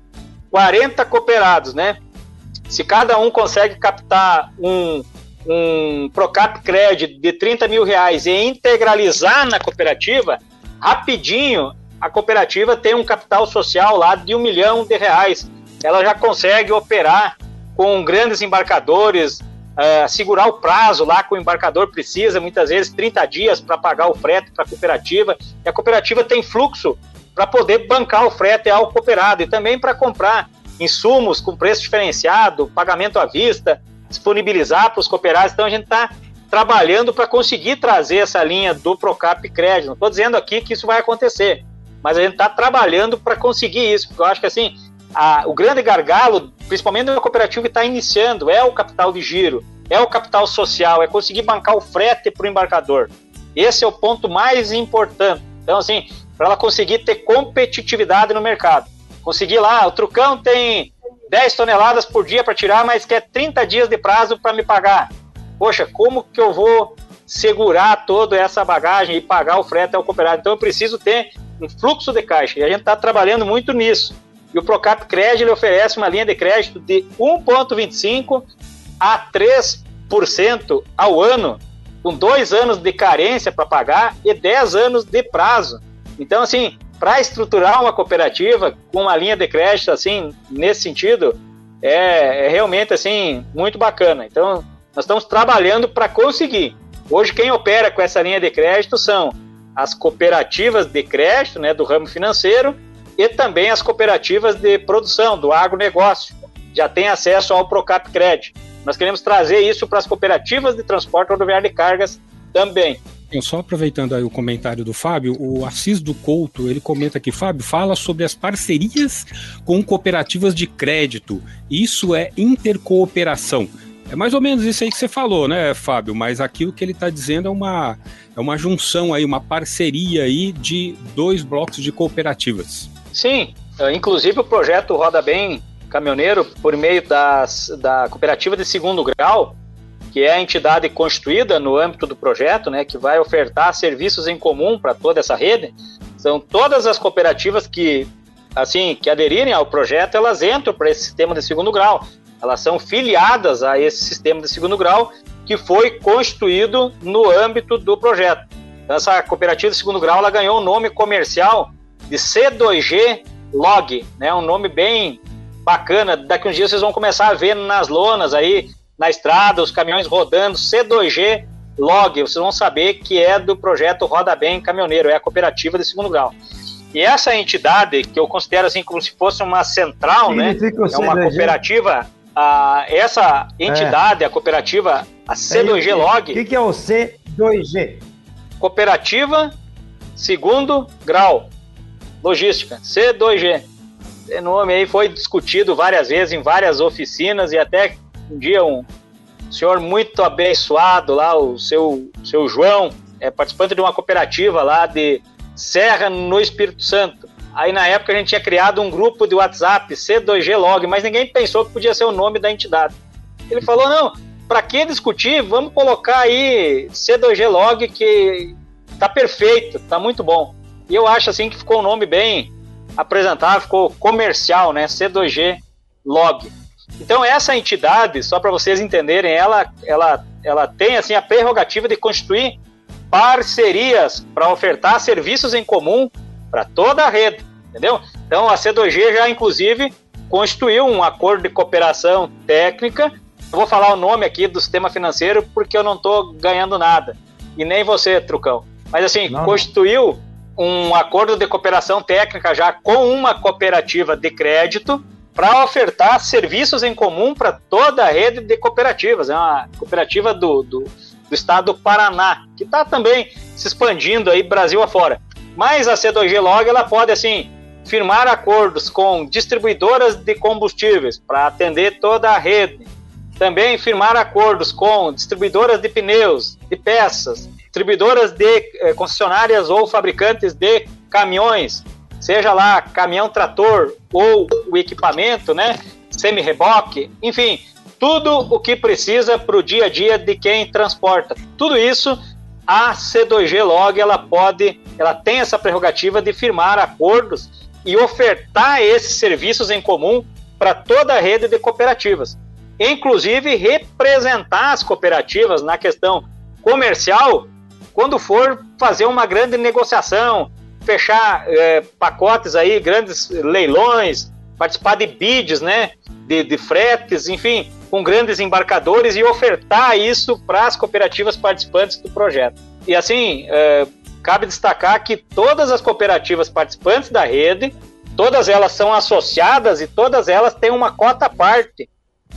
40 cooperados, né? Se cada um consegue captar um, um Procap Credit de 30 mil reais e integralizar na cooperativa, rapidinho a cooperativa tem um capital social lá de um milhão de reais. Ela já consegue operar com grandes embarcadores, uh, segurar o prazo lá que o embarcador precisa, muitas vezes 30 dias para pagar o frete para a cooperativa. E a cooperativa tem fluxo para poder bancar o frete ao cooperado e também para comprar insumos com preço diferenciado, pagamento à vista, disponibilizar para os cooperados. Então a gente está trabalhando para conseguir trazer essa linha do Procap Crédito. Não estou dizendo aqui que isso vai acontecer, mas a gente está trabalhando para conseguir isso, porque eu acho que assim a, o grande gargalo, principalmente na cooperativa que está iniciando, é o capital de giro, é o capital social, é conseguir bancar o frete para o embarcador. Esse é o ponto mais importante. Então, assim, para ela conseguir ter competitividade no mercado. Conseguir lá, o Trucão tem 10 toneladas por dia para tirar, mas quer 30 dias de prazo para me pagar. Poxa, como que eu vou segurar toda essa bagagem e pagar o frete ao cooperado? Então eu preciso ter um fluxo de caixa e a gente está trabalhando muito nisso. E o Procap ele oferece uma linha de crédito de 1,25 a 3% ao ano, com dois anos de carência para pagar e 10 anos de prazo. Então, assim, para estruturar uma cooperativa com uma linha de crédito assim, nesse sentido, é, é realmente assim muito bacana. Então, nós estamos trabalhando para conseguir. Hoje, quem opera com essa linha de crédito são as cooperativas de crédito, né, do ramo financeiro, e também as cooperativas de produção, do agronegócio. Já tem acesso ao Procap Cred. Nós queremos trazer isso para as cooperativas de transporte rodoviário de cargas também. Só aproveitando aí o comentário do Fábio, o Assis do Couto, ele comenta aqui, Fábio, fala sobre as parcerias com cooperativas de crédito. Isso é intercooperação. É mais ou menos isso aí que você falou, né, Fábio? Mas aqui o que ele está dizendo é uma, é uma junção aí, uma parceria aí de dois blocos de cooperativas. Sim, é, inclusive o projeto Roda Bem Caminhoneiro, por meio das, da cooperativa de segundo grau, que é a entidade constituída no âmbito do projeto, né, que vai ofertar serviços em comum para toda essa rede. São todas as cooperativas que, assim, que aderirem ao projeto, elas entram para esse sistema de segundo grau. Elas são filiadas a esse sistema de segundo grau que foi constituído no âmbito do projeto. Então, essa cooperativa de segundo grau ela ganhou o um nome comercial de C2G Log, né, um nome bem bacana. Daqui uns dias vocês vão começar a ver nas lonas aí na estrada, os caminhões rodando, C2G Log, vocês vão saber que é do projeto Roda Bem Caminhoneiro, é a cooperativa de segundo grau. E essa entidade, que eu considero assim como se fosse uma central, né? É uma cooperativa. A, essa entidade, é. a cooperativa, a C2G Log. O que, que é o C2G? Cooperativa Segundo Grau Logística, C2G. Esse nome aí foi discutido várias vezes em várias oficinas e até um dia um senhor muito abençoado lá, o seu, seu João, é participante de uma cooperativa lá de Serra no Espírito Santo. Aí na época a gente tinha criado um grupo de WhatsApp, C2G Log, mas ninguém pensou que podia ser o nome da entidade. Ele falou: não, para que discutir? Vamos colocar aí C2G Log que tá perfeito, tá muito bom. E eu acho assim que ficou um nome bem apresentável, ficou comercial, né? C2G Log. Então essa entidade, só para vocês entenderem, ela, ela, ela tem assim a prerrogativa de constituir parcerias para ofertar serviços em comum para toda a rede, entendeu? Então a C2G já inclusive constituiu um acordo de cooperação técnica. Eu vou falar o nome aqui do sistema financeiro porque eu não estou ganhando nada e nem você, Trucão. Mas assim não. constituiu um acordo de cooperação técnica já com uma cooperativa de crédito para ofertar serviços em comum para toda a rede de cooperativas. É uma cooperativa do, do, do estado do Paraná, que está também se expandindo aí Brasil afora. Mas a C2G Log ela pode assim firmar acordos com distribuidoras de combustíveis para atender toda a rede. Também firmar acordos com distribuidoras de pneus, de peças, distribuidoras de eh, concessionárias ou fabricantes de caminhões, seja lá caminhão trator ou o equipamento, né? Semi-reboque, enfim, tudo o que precisa para o dia a dia de quem transporta. Tudo isso a C2G Log ela pode, ela tem essa prerrogativa de firmar acordos e ofertar esses serviços em comum para toda a rede de cooperativas. Inclusive representar as cooperativas na questão comercial quando for fazer uma grande negociação, fechar é, pacotes aí, grandes leilões, participar de bids, né? De, de fretes, enfim, com grandes embarcadores e ofertar isso para as cooperativas participantes do projeto. E assim, é, cabe destacar que todas as cooperativas participantes da rede, todas elas são associadas e todas elas têm uma cota parte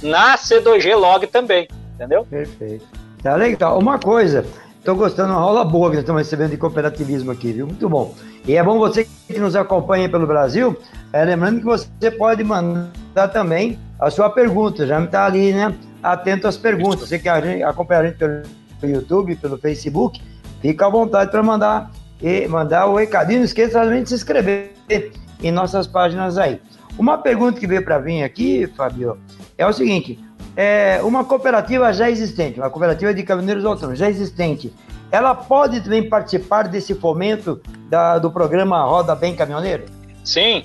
na C2G Log também, entendeu? Perfeito. Tá legal. Uma coisa, Estou gostando, uma aula boa que nós estamos recebendo de cooperativismo aqui, viu? Muito bom. E é bom você que nos acompanha pelo Brasil, é, lembrando que você pode mandar também a sua pergunta, já está ali, né? Atento às perguntas. Você que acompanha a gente pelo YouTube, pelo Facebook, fica à vontade para mandar e mandar o recadinho. Não esqueça também de se inscrever em nossas páginas aí. Uma pergunta que veio para vir aqui, Fabio, é o seguinte: é, uma cooperativa já existente, uma cooperativa de caminhoneiros autônomos já existente, ela pode também participar desse fomento da, do programa Roda Bem Caminhoneiro? Sim.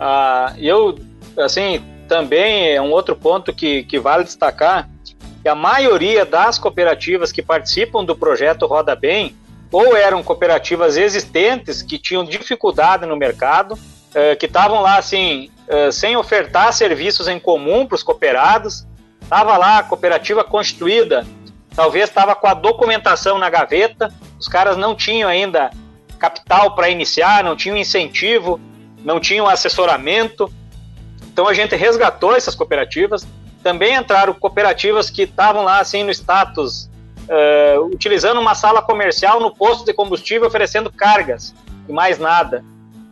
Ah, eu, assim, também é um outro ponto que, que vale destacar, que a maioria das cooperativas que participam do projeto Roda Bem, ou eram cooperativas existentes que tinham dificuldade no mercado, eh, que estavam lá, assim, eh, sem ofertar serviços em comum para os cooperados, estava lá a cooperativa constituída, talvez estava com a documentação na gaveta, os caras não tinham ainda capital para iniciar, não tinham incentivo, não tinham assessoramento. Então a gente resgatou essas cooperativas. Também entraram cooperativas que estavam lá assim no status, uh, utilizando uma sala comercial no posto de combustível, oferecendo cargas e mais nada.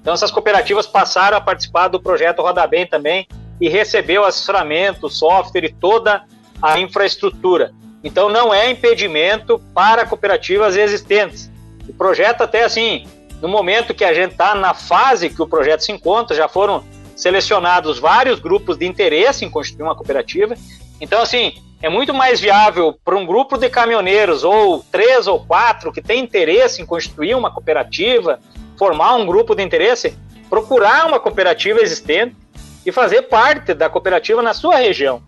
Então essas cooperativas passaram a participar do projeto Roda Bem também e recebeu assessoramento, software e toda a infraestrutura. Então não é impedimento para cooperativas existentes. O projeto até assim, no momento que a gente está na fase que o projeto se encontra, já foram selecionados vários grupos de interesse em constituir uma cooperativa. Então assim, é muito mais viável para um grupo de caminhoneiros ou três ou quatro que tem interesse em constituir uma cooperativa, formar um grupo de interesse, procurar uma cooperativa existente e fazer parte da cooperativa na sua região.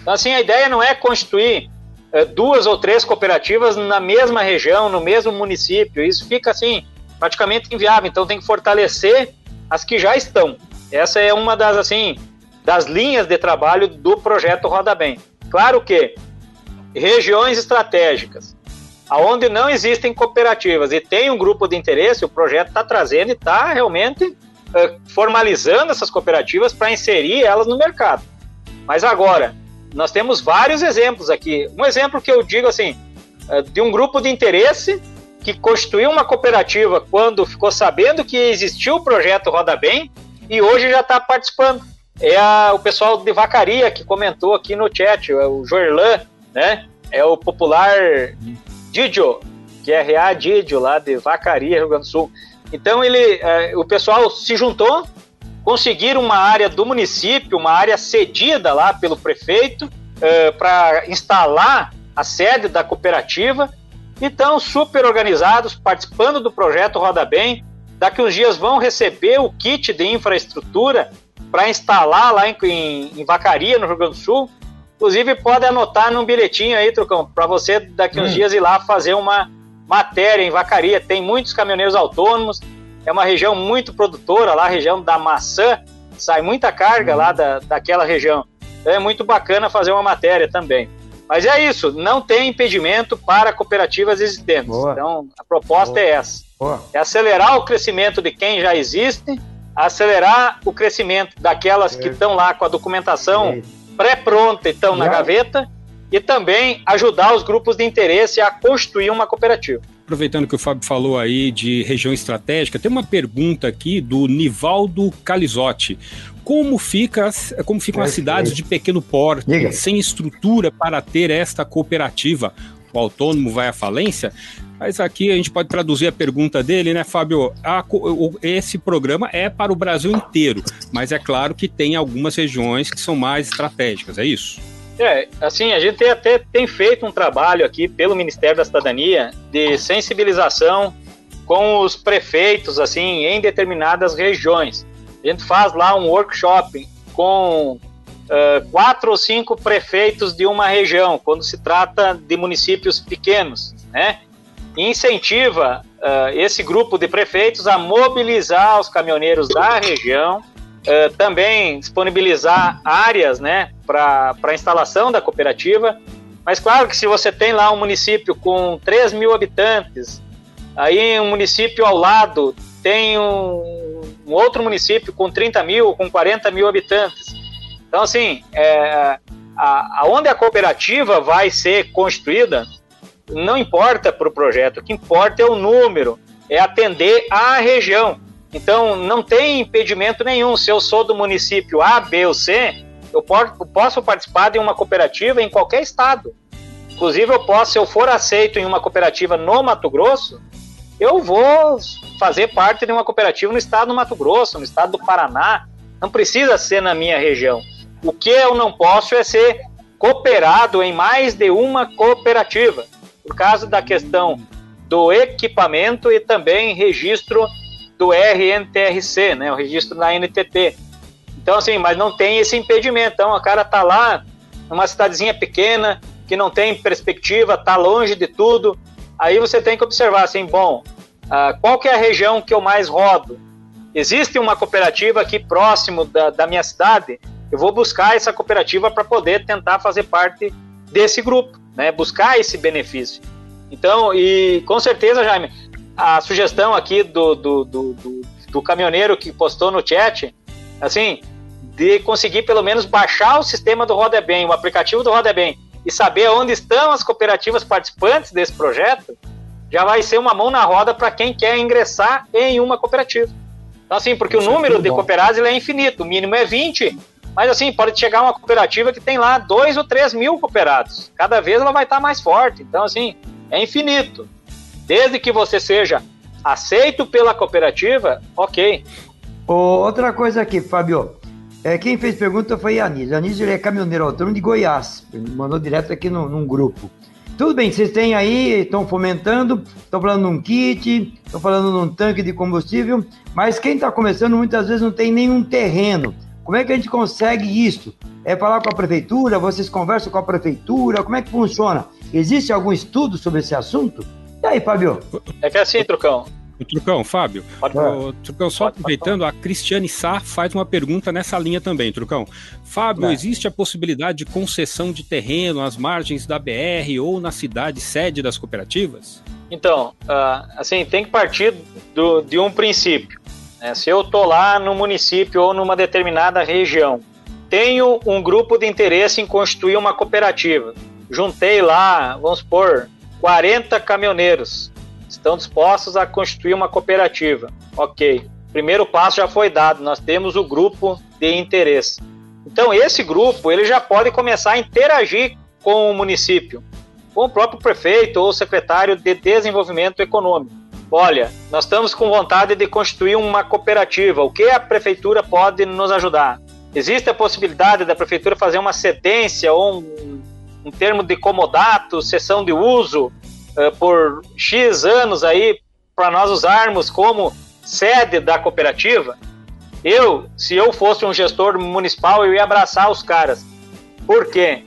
Então, assim, a ideia não é constituir é, duas ou três cooperativas na mesma região, no mesmo município. Isso fica, assim, praticamente inviável. Então, tem que fortalecer as que já estão. Essa é uma das, assim, das linhas de trabalho do projeto Roda Bem. Claro que regiões estratégicas, aonde não existem cooperativas e tem um grupo de interesse, o projeto está trazendo e está realmente formalizando essas cooperativas para inserir elas no mercado. Mas agora, nós temos vários exemplos aqui. Um exemplo que eu digo assim, uh, de um grupo de interesse que constituiu uma cooperativa quando ficou sabendo que existiu o projeto Roda Bem e hoje já está participando. É a, o pessoal de Vacaria que comentou aqui no chat, é o Joerlan, né? É o popular Didio, que é RA Didio, lá de Vacaria, Rio Grande do Sul. Então ele, é, o pessoal se juntou, conseguiram uma área do município, uma área cedida lá pelo prefeito é, para instalar a sede da cooperativa. Então, super organizados, participando do projeto Roda Bem. Daqui uns dias vão receber o kit de infraestrutura para instalar lá em, em, em, Vacaria, no Rio Grande do Sul. Inclusive, pode anotar num bilhetinho aí, Trucão, para você daqui uns hum. dias ir lá fazer uma, matéria em Vacaria, tem muitos caminhoneiros autônomos, é uma região muito produtora lá, a região da maçã, sai muita carga lá da, daquela região. Então é muito bacana fazer uma matéria também. Mas é isso, não tem impedimento para cooperativas existentes. Boa. Então a proposta Boa. é essa: Boa. é acelerar o crescimento de quem já existe, acelerar o crescimento daquelas é. que estão lá com a documentação é. pré-pronta e estão na gaveta e também ajudar os grupos de interesse a constituir uma cooperativa. Aproveitando que o Fábio falou aí de região estratégica, tem uma pergunta aqui do Nivaldo Calizotti. Como, fica, como ficam as cidades de pequeno porte, Diga. sem estrutura para ter esta cooperativa? O autônomo vai à falência? Mas aqui a gente pode traduzir a pergunta dele, né, Fábio? A, esse programa é para o Brasil inteiro, mas é claro que tem algumas regiões que são mais estratégicas, é isso? É, assim, a gente até tem feito um trabalho aqui pelo Ministério da Cidadania de sensibilização com os prefeitos, assim, em determinadas regiões. A gente faz lá um workshop com uh, quatro ou cinco prefeitos de uma região, quando se trata de municípios pequenos, né? E incentiva uh, esse grupo de prefeitos a mobilizar os caminhoneiros da região Uh, também disponibilizar áreas né, para a instalação da cooperativa. Mas claro que se você tem lá um município com 3 mil habitantes, aí um município ao lado tem um, um outro município com 30 mil, com 40 mil habitantes. Então, assim, é, a, aonde a cooperativa vai ser construída, não importa para o projeto, o que importa é o número, é atender a região. Então, não tem impedimento nenhum. Se eu sou do município A, B ou C, eu posso participar de uma cooperativa em qualquer estado. Inclusive, eu posso, se eu for aceito em uma cooperativa no Mato Grosso, eu vou fazer parte de uma cooperativa no estado do Mato Grosso, no estado do Paraná. Não precisa ser na minha região. O que eu não posso é ser cooperado em mais de uma cooperativa, por causa da questão do equipamento e também registro do RNTRC, né, o registro da NTT. Então, assim, mas não tem esse impedimento. Então, o cara tá lá, numa cidadezinha pequena, que não tem perspectiva, tá longe de tudo. Aí você tem que observar, assim, bom, uh, qual que é a região que eu mais rodo? Existe uma cooperativa aqui próximo da, da minha cidade? Eu vou buscar essa cooperativa para poder tentar fazer parte desse grupo, né? Buscar esse benefício. Então, e com certeza, Jaime, a sugestão aqui do, do, do, do, do caminhoneiro que postou no chat, assim, de conseguir pelo menos baixar o sistema do Roda Bem, o aplicativo do Roda Bem, e saber onde estão as cooperativas participantes desse projeto, já vai ser uma mão na roda para quem quer ingressar em uma cooperativa. Então, assim, porque Isso o é número é de cooperados é infinito, o mínimo é 20, mas assim, pode chegar uma cooperativa que tem lá 2 ou 3 mil cooperados. Cada vez ela vai estar mais forte. Então, assim, é infinito. Desde que você seja aceito pela cooperativa, ok. Outra coisa aqui, Fábio. É, quem fez pergunta foi Anísio. Anísio ele é caminhoneiro autônomo de Goiás. Ele mandou direto aqui no, num grupo. Tudo bem, vocês têm aí, estão fomentando, estão falando num kit, estão falando num tanque de combustível, mas quem está começando muitas vezes não tem nenhum terreno. Como é que a gente consegue isso? É falar com a prefeitura? Vocês conversam com a prefeitura? Como é que funciona? Existe algum estudo sobre esse assunto? E aí, Fábio? É que é assim, Trucão. O Trucão, Fábio. O, Trucão, só aproveitando, a Cristiane Sá faz uma pergunta nessa linha também, Trucão. Fábio, é. existe a possibilidade de concessão de terreno às margens da BR ou na cidade sede das cooperativas? Então, uh, assim, tem que partir do, de um princípio. Né? Se eu tô lá no município ou numa determinada região, tenho um grupo de interesse em constituir uma cooperativa. Juntei lá, vamos supor, 40 caminhoneiros estão dispostos a constituir uma cooperativa. Ok. Primeiro passo já foi dado, nós temos o grupo de interesse. Então esse grupo ele já pode começar a interagir com o município, com o próprio prefeito ou secretário de desenvolvimento econômico. Olha, nós estamos com vontade de constituir uma cooperativa. O que a prefeitura pode nos ajudar? Existe a possibilidade da prefeitura fazer uma cedência ou um, um termo de comodato, cessão de uso por X anos aí para nós usarmos como sede da cooperativa, eu, se eu fosse um gestor municipal, eu ia abraçar os caras. Por quê?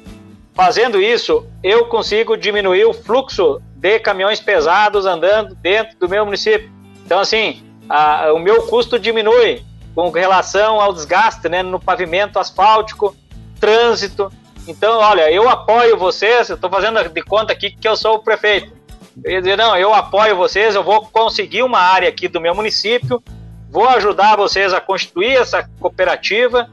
Fazendo isso, eu consigo diminuir o fluxo de caminhões pesados andando dentro do meu município. Então, assim, a, o meu custo diminui com relação ao desgaste né, no pavimento asfáltico, trânsito. Então, olha, eu apoio vocês, estou fazendo de conta aqui que eu sou o prefeito. Eu ia dizer, não, eu apoio vocês, eu vou conseguir uma área aqui do meu município, vou ajudar vocês a constituir essa cooperativa,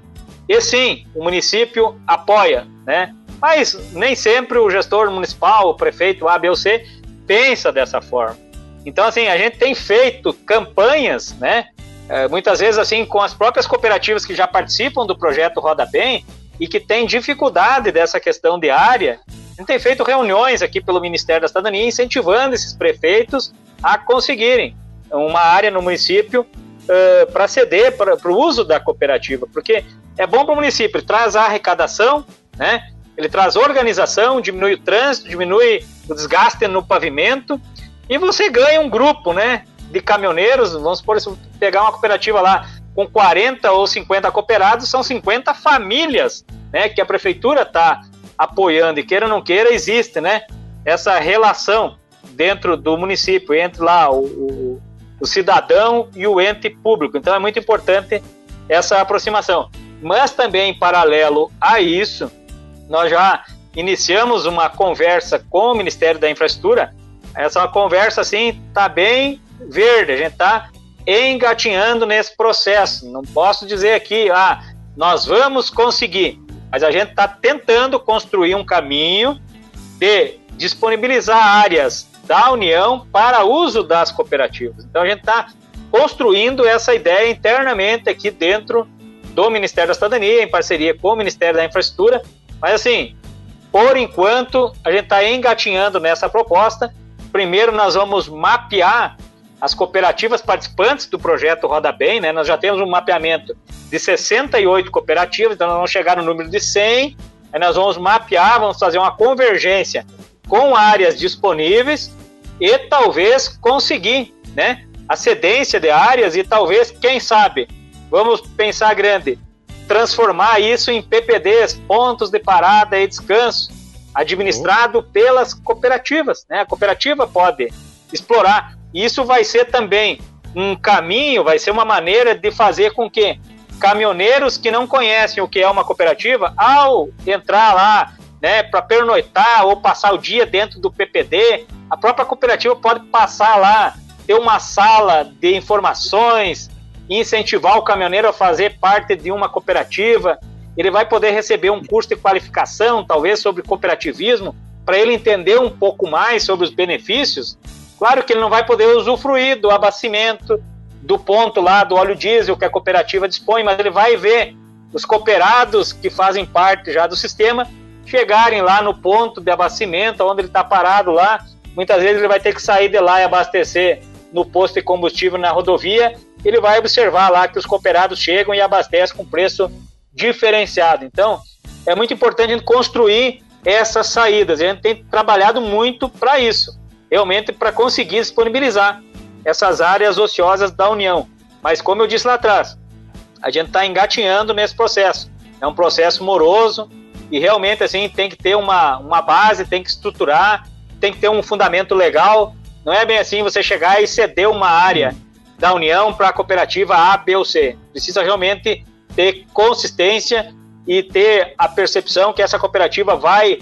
e sim, o município apoia, né? Mas nem sempre o gestor municipal, o prefeito A, B ou C, pensa dessa forma. Então, assim, a gente tem feito campanhas, né? É, muitas vezes, assim, com as próprias cooperativas que já participam do projeto Roda Bem e que têm dificuldade dessa questão de área, tem feito reuniões aqui pelo Ministério da Cidadania incentivando esses prefeitos a conseguirem uma área no município uh, para ceder para o uso da cooperativa, porque é bom para o município, traz a arrecadação, né? ele traz organização, diminui o trânsito, diminui o desgaste no pavimento e você ganha um grupo né, de caminhoneiros. Vamos supor, se pegar uma cooperativa lá com 40 ou 50 cooperados, são 50 famílias né, que a prefeitura está apoiando, e queira ou não queira, existe, né? Essa relação dentro do município, entre lá o, o, o cidadão e o ente público. Então é muito importante essa aproximação. Mas também, em paralelo a isso, nós já iniciamos uma conversa com o Ministério da Infraestrutura. Essa é uma conversa assim, tá bem verde, a gente está engatinhando nesse processo. Não posso dizer aqui, ah, nós vamos conseguir mas a gente está tentando construir um caminho de disponibilizar áreas da União para uso das cooperativas. Então a gente está construindo essa ideia internamente aqui dentro do Ministério da Cidadania, em parceria com o Ministério da Infraestrutura. Mas assim, por enquanto, a gente está engatinhando nessa proposta. Primeiro nós vamos mapear as cooperativas participantes do projeto Roda Bem, né? Nós já temos um mapeamento de 68 cooperativas, então nós vamos chegar no número de 100, aí nós vamos mapear, vamos fazer uma convergência com áreas disponíveis e talvez conseguir, né? A cedência de áreas e talvez, quem sabe, vamos pensar grande, transformar isso em PPDs, pontos de parada e descanso, administrado pelas cooperativas. Né? A cooperativa pode explorar. Isso vai ser também um caminho, vai ser uma maneira de fazer com que caminhoneiros que não conhecem o que é uma cooperativa, ao entrar lá né, para pernoitar ou passar o dia dentro do PPD, a própria cooperativa pode passar lá, ter uma sala de informações, incentivar o caminhoneiro a fazer parte de uma cooperativa. Ele vai poder receber um curso de qualificação, talvez sobre cooperativismo, para ele entender um pouco mais sobre os benefícios. Claro que ele não vai poder usufruir do abastecimento, do ponto lá do óleo diesel que a cooperativa dispõe, mas ele vai ver os cooperados que fazem parte já do sistema chegarem lá no ponto de abastecimento, onde ele está parado lá. Muitas vezes ele vai ter que sair de lá e abastecer no posto de combustível na rodovia. Ele vai observar lá que os cooperados chegam e abastecem com preço diferenciado. Então, é muito importante a gente construir essas saídas. A gente tem trabalhado muito para isso, realmente para conseguir disponibilizar essas áreas ociosas da União. Mas, como eu disse lá atrás, a gente está engatinhando nesse processo. É um processo moroso e realmente assim tem que ter uma, uma base, tem que estruturar, tem que ter um fundamento legal. Não é bem assim você chegar e ceder uma área da União para a cooperativa A, B ou C. Precisa realmente ter consistência e ter a percepção que essa cooperativa vai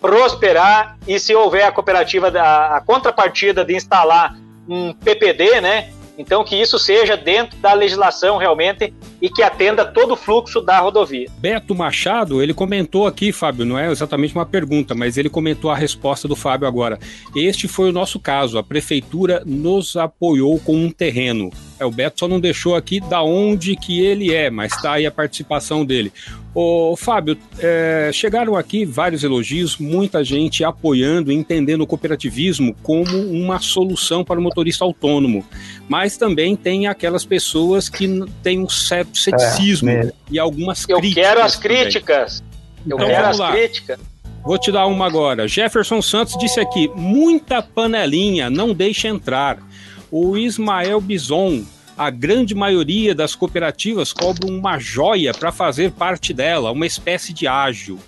prosperar e se houver a cooperativa da a contrapartida de instalar um PPD, né? Então que isso seja dentro da legislação realmente e que atenda todo o fluxo da rodovia. Beto Machado, ele comentou aqui, Fábio, não é exatamente uma pergunta, mas ele comentou a resposta do Fábio agora. Este foi o nosso caso, a prefeitura nos apoiou com um terreno. É, o Beto só não deixou aqui da onde que ele é, mas está aí a participação dele. Ô, Fábio, é, chegaram aqui vários elogios, muita gente apoiando e entendendo o cooperativismo como uma solução para o motorista autônomo. Mas também tem aquelas pessoas que têm um certo ceticismo é, e algumas Eu críticas. Eu quero as críticas. Eu então, quero as lá. críticas. Vou te dar uma agora. Jefferson Santos disse aqui: muita panelinha, não deixa entrar. O Ismael Bison a grande maioria das cooperativas cobra uma joia para fazer parte dela, uma espécie de ágil.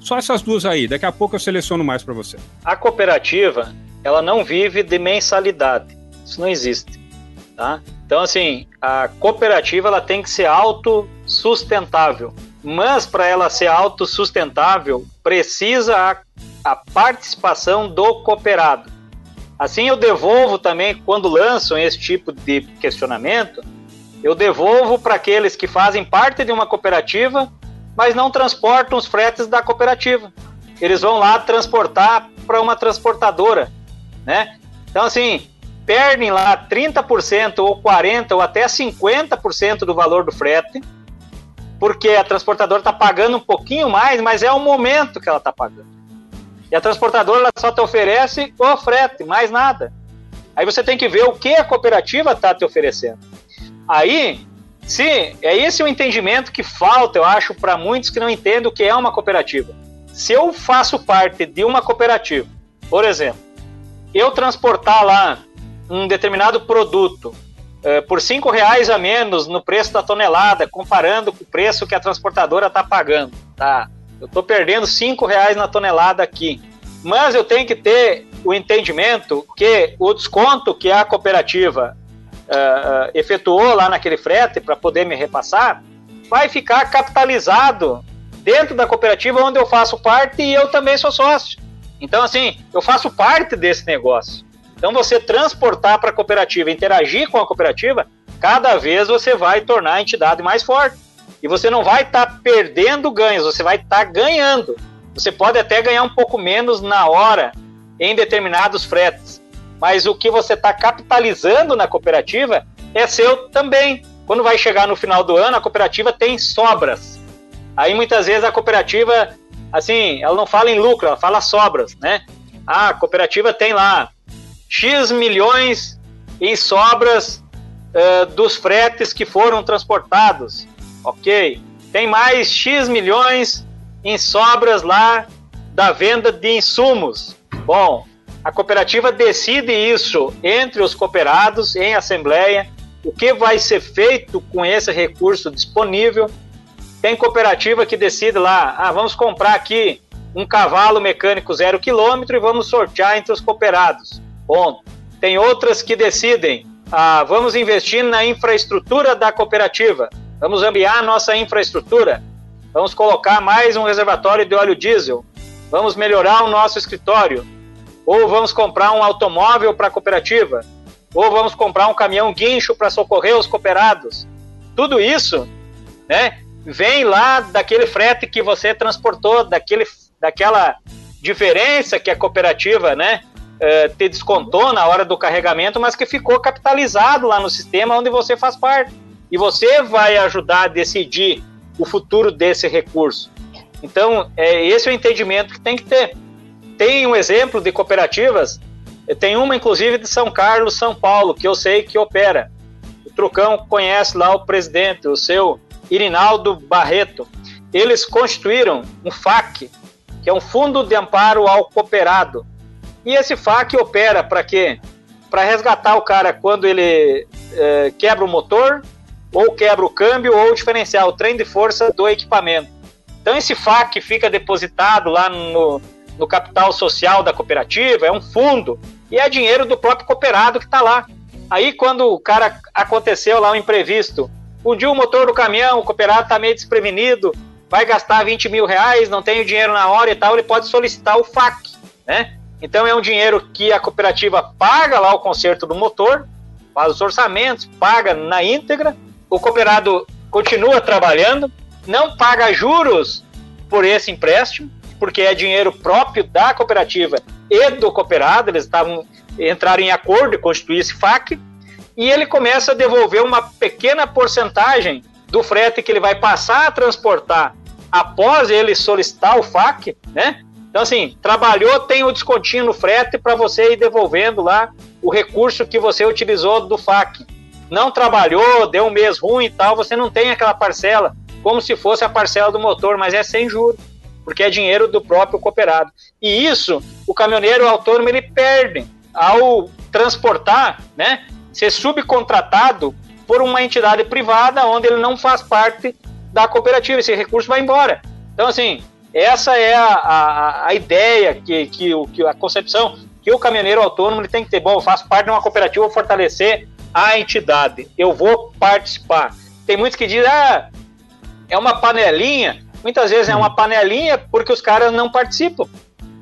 Só essas duas aí, daqui a pouco eu seleciono mais para você. A cooperativa, ela não vive de mensalidade. Isso não existe, tá? Então assim, a cooperativa ela tem que ser autossustentável. Mas para ela ser autossustentável, precisa a, a participação do cooperado. Assim eu devolvo também, quando lançam esse tipo de questionamento, eu devolvo para aqueles que fazem parte de uma cooperativa, mas não transportam os fretes da cooperativa. Eles vão lá transportar para uma transportadora, né? Então, assim, perdem lá 30% ou 40% ou até 50% do valor do frete, porque a transportadora está pagando um pouquinho mais, mas é o momento que ela está pagando. E a transportadora ela só te oferece o frete, mais nada. Aí você tem que ver o que a cooperativa está te oferecendo. Aí, se é esse o entendimento que falta, eu acho, para muitos que não entendem o que é uma cooperativa. Se eu faço parte de uma cooperativa, por exemplo, eu transportar lá um determinado produto é, por cinco reais a menos no preço da tonelada, comparando com o preço que a transportadora está pagando, tá? Eu estou perdendo cinco reais na tonelada aqui. Mas eu tenho que ter o entendimento que o desconto que a cooperativa uh, efetuou lá naquele frete para poder me repassar vai ficar capitalizado dentro da cooperativa onde eu faço parte e eu também sou sócio. Então, assim, eu faço parte desse negócio. Então, você transportar para a cooperativa, interagir com a cooperativa, cada vez você vai tornar a entidade mais forte. E você não vai estar tá perdendo ganhos, você vai estar tá ganhando. Você pode até ganhar um pouco menos na hora em determinados fretes, mas o que você está capitalizando na cooperativa é seu também. Quando vai chegar no final do ano, a cooperativa tem sobras. Aí muitas vezes a cooperativa, assim, ela não fala em lucro, ela fala sobras, né? Ah, a cooperativa tem lá X milhões em sobras uh, dos fretes que foram transportados ok? Tem mais X milhões em sobras lá da venda de insumos. Bom, a cooperativa decide isso entre os cooperados em assembleia, o que vai ser feito com esse recurso disponível. Tem cooperativa que decide lá, ah, vamos comprar aqui um cavalo mecânico zero quilômetro e vamos sortear entre os cooperados. Ponto. Tem outras que decidem, ah, vamos investir na infraestrutura da cooperativa, vamos ampliar nossa infraestrutura, vamos colocar mais um reservatório de óleo diesel, vamos melhorar o nosso escritório, ou vamos comprar um automóvel para a cooperativa, ou vamos comprar um caminhão guincho para socorrer os cooperados. Tudo isso, né, vem lá daquele frete que você transportou, daquele, daquela diferença que a cooperativa, né, eh, te descontou na hora do carregamento, mas que ficou capitalizado lá no sistema onde você faz parte. E você vai ajudar a decidir o futuro desse recurso. Então, é, esse é o entendimento que tem que ter. Tem um exemplo de cooperativas, tem uma inclusive de São Carlos, São Paulo, que eu sei que opera. O Trucão conhece lá o presidente, o seu Irinaldo Barreto. Eles constituíram um FAC, que é um Fundo de Amparo ao Cooperado. E esse FAC opera para quê? Para resgatar o cara quando ele é, quebra o motor, ou quebra o câmbio, ou o diferencial, o trem de força do equipamento. Então esse FAC fica depositado lá no, no capital social da cooperativa, é um fundo, e é dinheiro do próprio cooperado que está lá. Aí quando o cara aconteceu lá um imprevisto, fundiu o motor do caminhão, o cooperado está meio desprevenido, vai gastar 20 mil reais, não tem o dinheiro na hora e tal, ele pode solicitar o FAC, né? Então é um dinheiro que a cooperativa paga lá o conserto do motor, faz os orçamentos, paga na íntegra, o cooperado continua trabalhando, não paga juros por esse empréstimo, porque é dinheiro próprio da cooperativa e do cooperado, eles estavam entraram em acordo e constituir esse FAC, e ele começa a devolver uma pequena porcentagem do frete que ele vai passar a transportar após ele solicitar o FAC, né? Então, assim, trabalhou, tem o descontinho no frete para você ir devolvendo lá o recurso que você utilizou do FAC. Não trabalhou, deu um mês ruim e tal, você não tem aquela parcela como se fosse a parcela do motor, mas é sem juros, porque é dinheiro do próprio cooperado. E isso, o caminhoneiro autônomo ele perde ao transportar, né, ser subcontratado por uma entidade privada onde ele não faz parte da cooperativa, esse recurso vai embora. Então, assim, essa é a, a, a ideia, que, que, que a concepção que o caminhoneiro autônomo ele tem que ter. Bom, eu faço parte de uma cooperativa, vou fortalecer a entidade, eu vou participar. Tem muitos que dizem, ah, é uma panelinha. Muitas vezes é uma panelinha porque os caras não participam,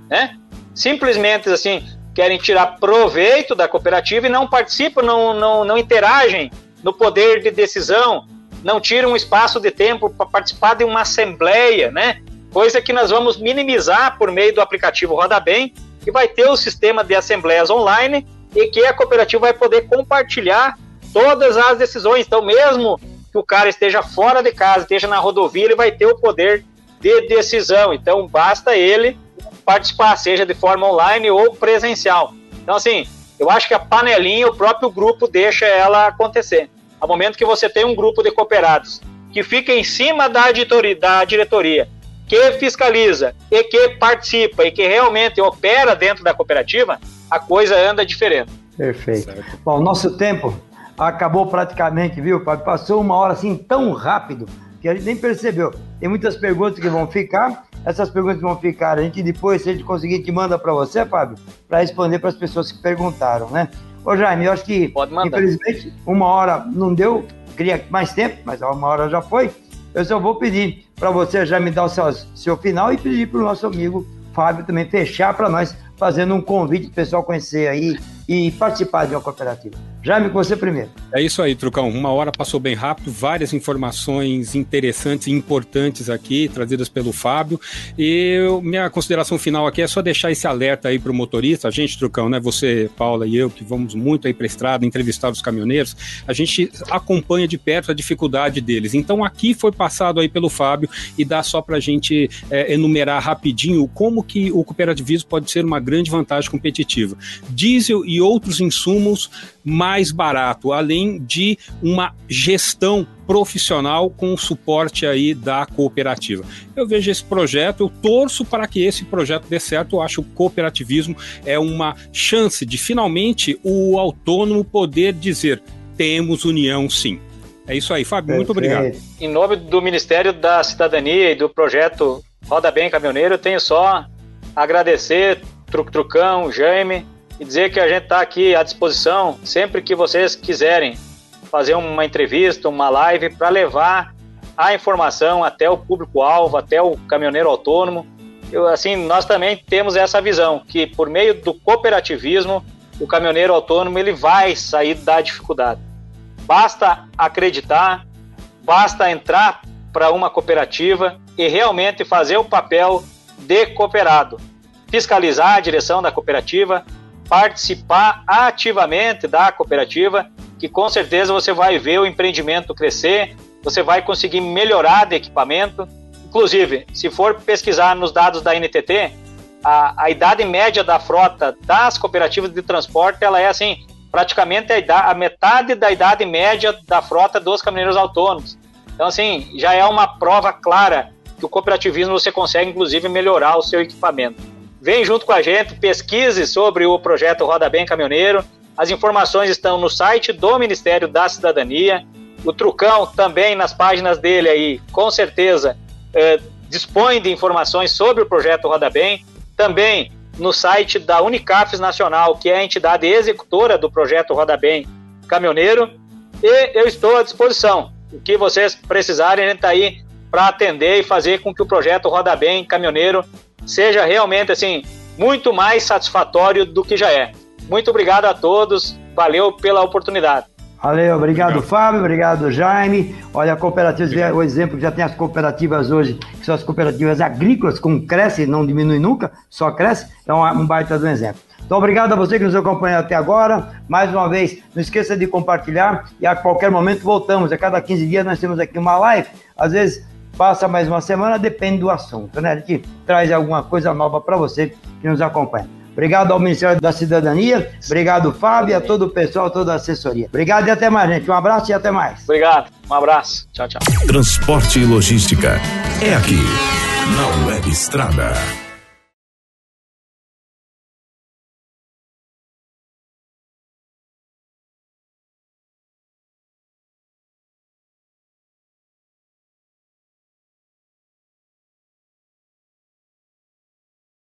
né? Simplesmente assim, querem tirar proveito da cooperativa e não participam, não, não, não interagem no poder de decisão, não tiram um espaço de tempo para participar de uma assembleia, né? Coisa que nós vamos minimizar por meio do aplicativo Roda Bem, que vai ter o sistema de assembleias online e que a cooperativa vai poder compartilhar todas as decisões. Então, mesmo que o cara esteja fora de casa, esteja na rodovia, ele vai ter o poder de decisão. Então, basta ele participar, seja de forma online ou presencial. Então, assim, eu acho que a panelinha, o próprio grupo deixa ela acontecer. Ao momento que você tem um grupo de cooperados que fica em cima da, da diretoria, que fiscaliza e que participa e que realmente opera dentro da cooperativa, a coisa anda diferente. Perfeito. Certo. Bom, nosso tempo acabou praticamente, viu, Fábio? Passou uma hora assim tão rápido que a gente nem percebeu. Tem muitas perguntas que vão ficar. Essas perguntas vão ficar. A gente depois, se a gente conseguir, te manda para você, Fábio, para responder para as pessoas que perguntaram, né? Ô, Jaime, eu acho que, infelizmente, uma hora não deu. Queria mais tempo, mas uma hora já foi. Eu só vou pedir para você já me dar o seu, seu final e pedir para o nosso amigo Fábio também fechar para nós, fazendo um convite para o pessoal conhecer aí e participar de uma cooperativa. Jaime, com você primeiro. É isso aí, Trucão. Uma hora passou bem rápido, várias informações interessantes e importantes aqui, trazidas pelo Fábio. E minha consideração final aqui é só deixar esse alerta aí para o motorista, a gente, Trucão, né? Você, Paula e eu, que vamos muito aí para estrada, entrevistar os caminhoneiros, a gente acompanha de perto a dificuldade deles. Então aqui foi passado aí pelo Fábio e dá só para a gente é, enumerar rapidinho como que o cooperativismo pode ser uma grande vantagem competitiva. Diesel e outros insumos mais barato, além de uma gestão profissional com o suporte aí da cooperativa. Eu vejo esse projeto, eu torço para que esse projeto dê certo. Eu acho que o cooperativismo é uma chance de finalmente o autônomo poder dizer: temos união sim. É isso aí, Fábio, muito obrigado. Em nome do Ministério da Cidadania e do projeto Roda Bem Caminhoneiro, eu tenho só agradecer Truc Trucão, Jaime, e dizer que a gente está aqui à disposição sempre que vocês quiserem fazer uma entrevista, uma live para levar a informação até o público-alvo, até o caminhoneiro autônomo. Eu, assim, nós também temos essa visão que por meio do cooperativismo o caminhoneiro autônomo ele vai sair da dificuldade. Basta acreditar, basta entrar para uma cooperativa e realmente fazer o papel de cooperado. Fiscalizar a direção da cooperativa, participar ativamente da cooperativa, que com certeza você vai ver o empreendimento crescer, você vai conseguir melhorar de equipamento. Inclusive, se for pesquisar nos dados da NTT, a, a idade média da frota das cooperativas de transporte ela é assim praticamente a, idade, a metade da idade média da frota dos caminhoneiros autônomos. Então, assim, já é uma prova clara que o cooperativismo você consegue, inclusive, melhorar o seu equipamento. Vem junto com a gente, pesquise sobre o projeto Roda Bem Caminhoneiro. As informações estão no site do Ministério da Cidadania. O Trucão também nas páginas dele aí, com certeza, eh, dispõe de informações sobre o projeto Roda Bem. Também no site da Unicafes Nacional, que é a entidade executora do projeto Roda Bem Caminhoneiro, e eu estou à disposição. O que vocês precisarem, a gente está aí para atender e fazer com que o projeto Roda Bem Caminhoneiro seja realmente assim muito mais satisfatório do que já é. Muito obrigado a todos, valeu pela oportunidade. Valeu, obrigado Fábio, obrigado Jaime. Olha, a cooperativa, o exemplo que já tem as cooperativas hoje, que são as cooperativas agrícolas, como cresce, não diminui nunca, só cresce, é um, um baita do exemplo. Então, obrigado a você que nos acompanhou até agora. Mais uma vez, não esqueça de compartilhar e a qualquer momento voltamos. A cada 15 dias nós temos aqui uma live. Às vezes passa mais uma semana, depende do assunto, né? A gente traz alguma coisa nova para você que nos acompanha. Obrigado ao Ministério da Cidadania. Obrigado, Fábio, a todo o pessoal, toda a assessoria. Obrigado e até mais, gente. Um abraço e até mais. Obrigado. Um abraço. Tchau, tchau. Transporte e logística. É aqui, na Web Estrada.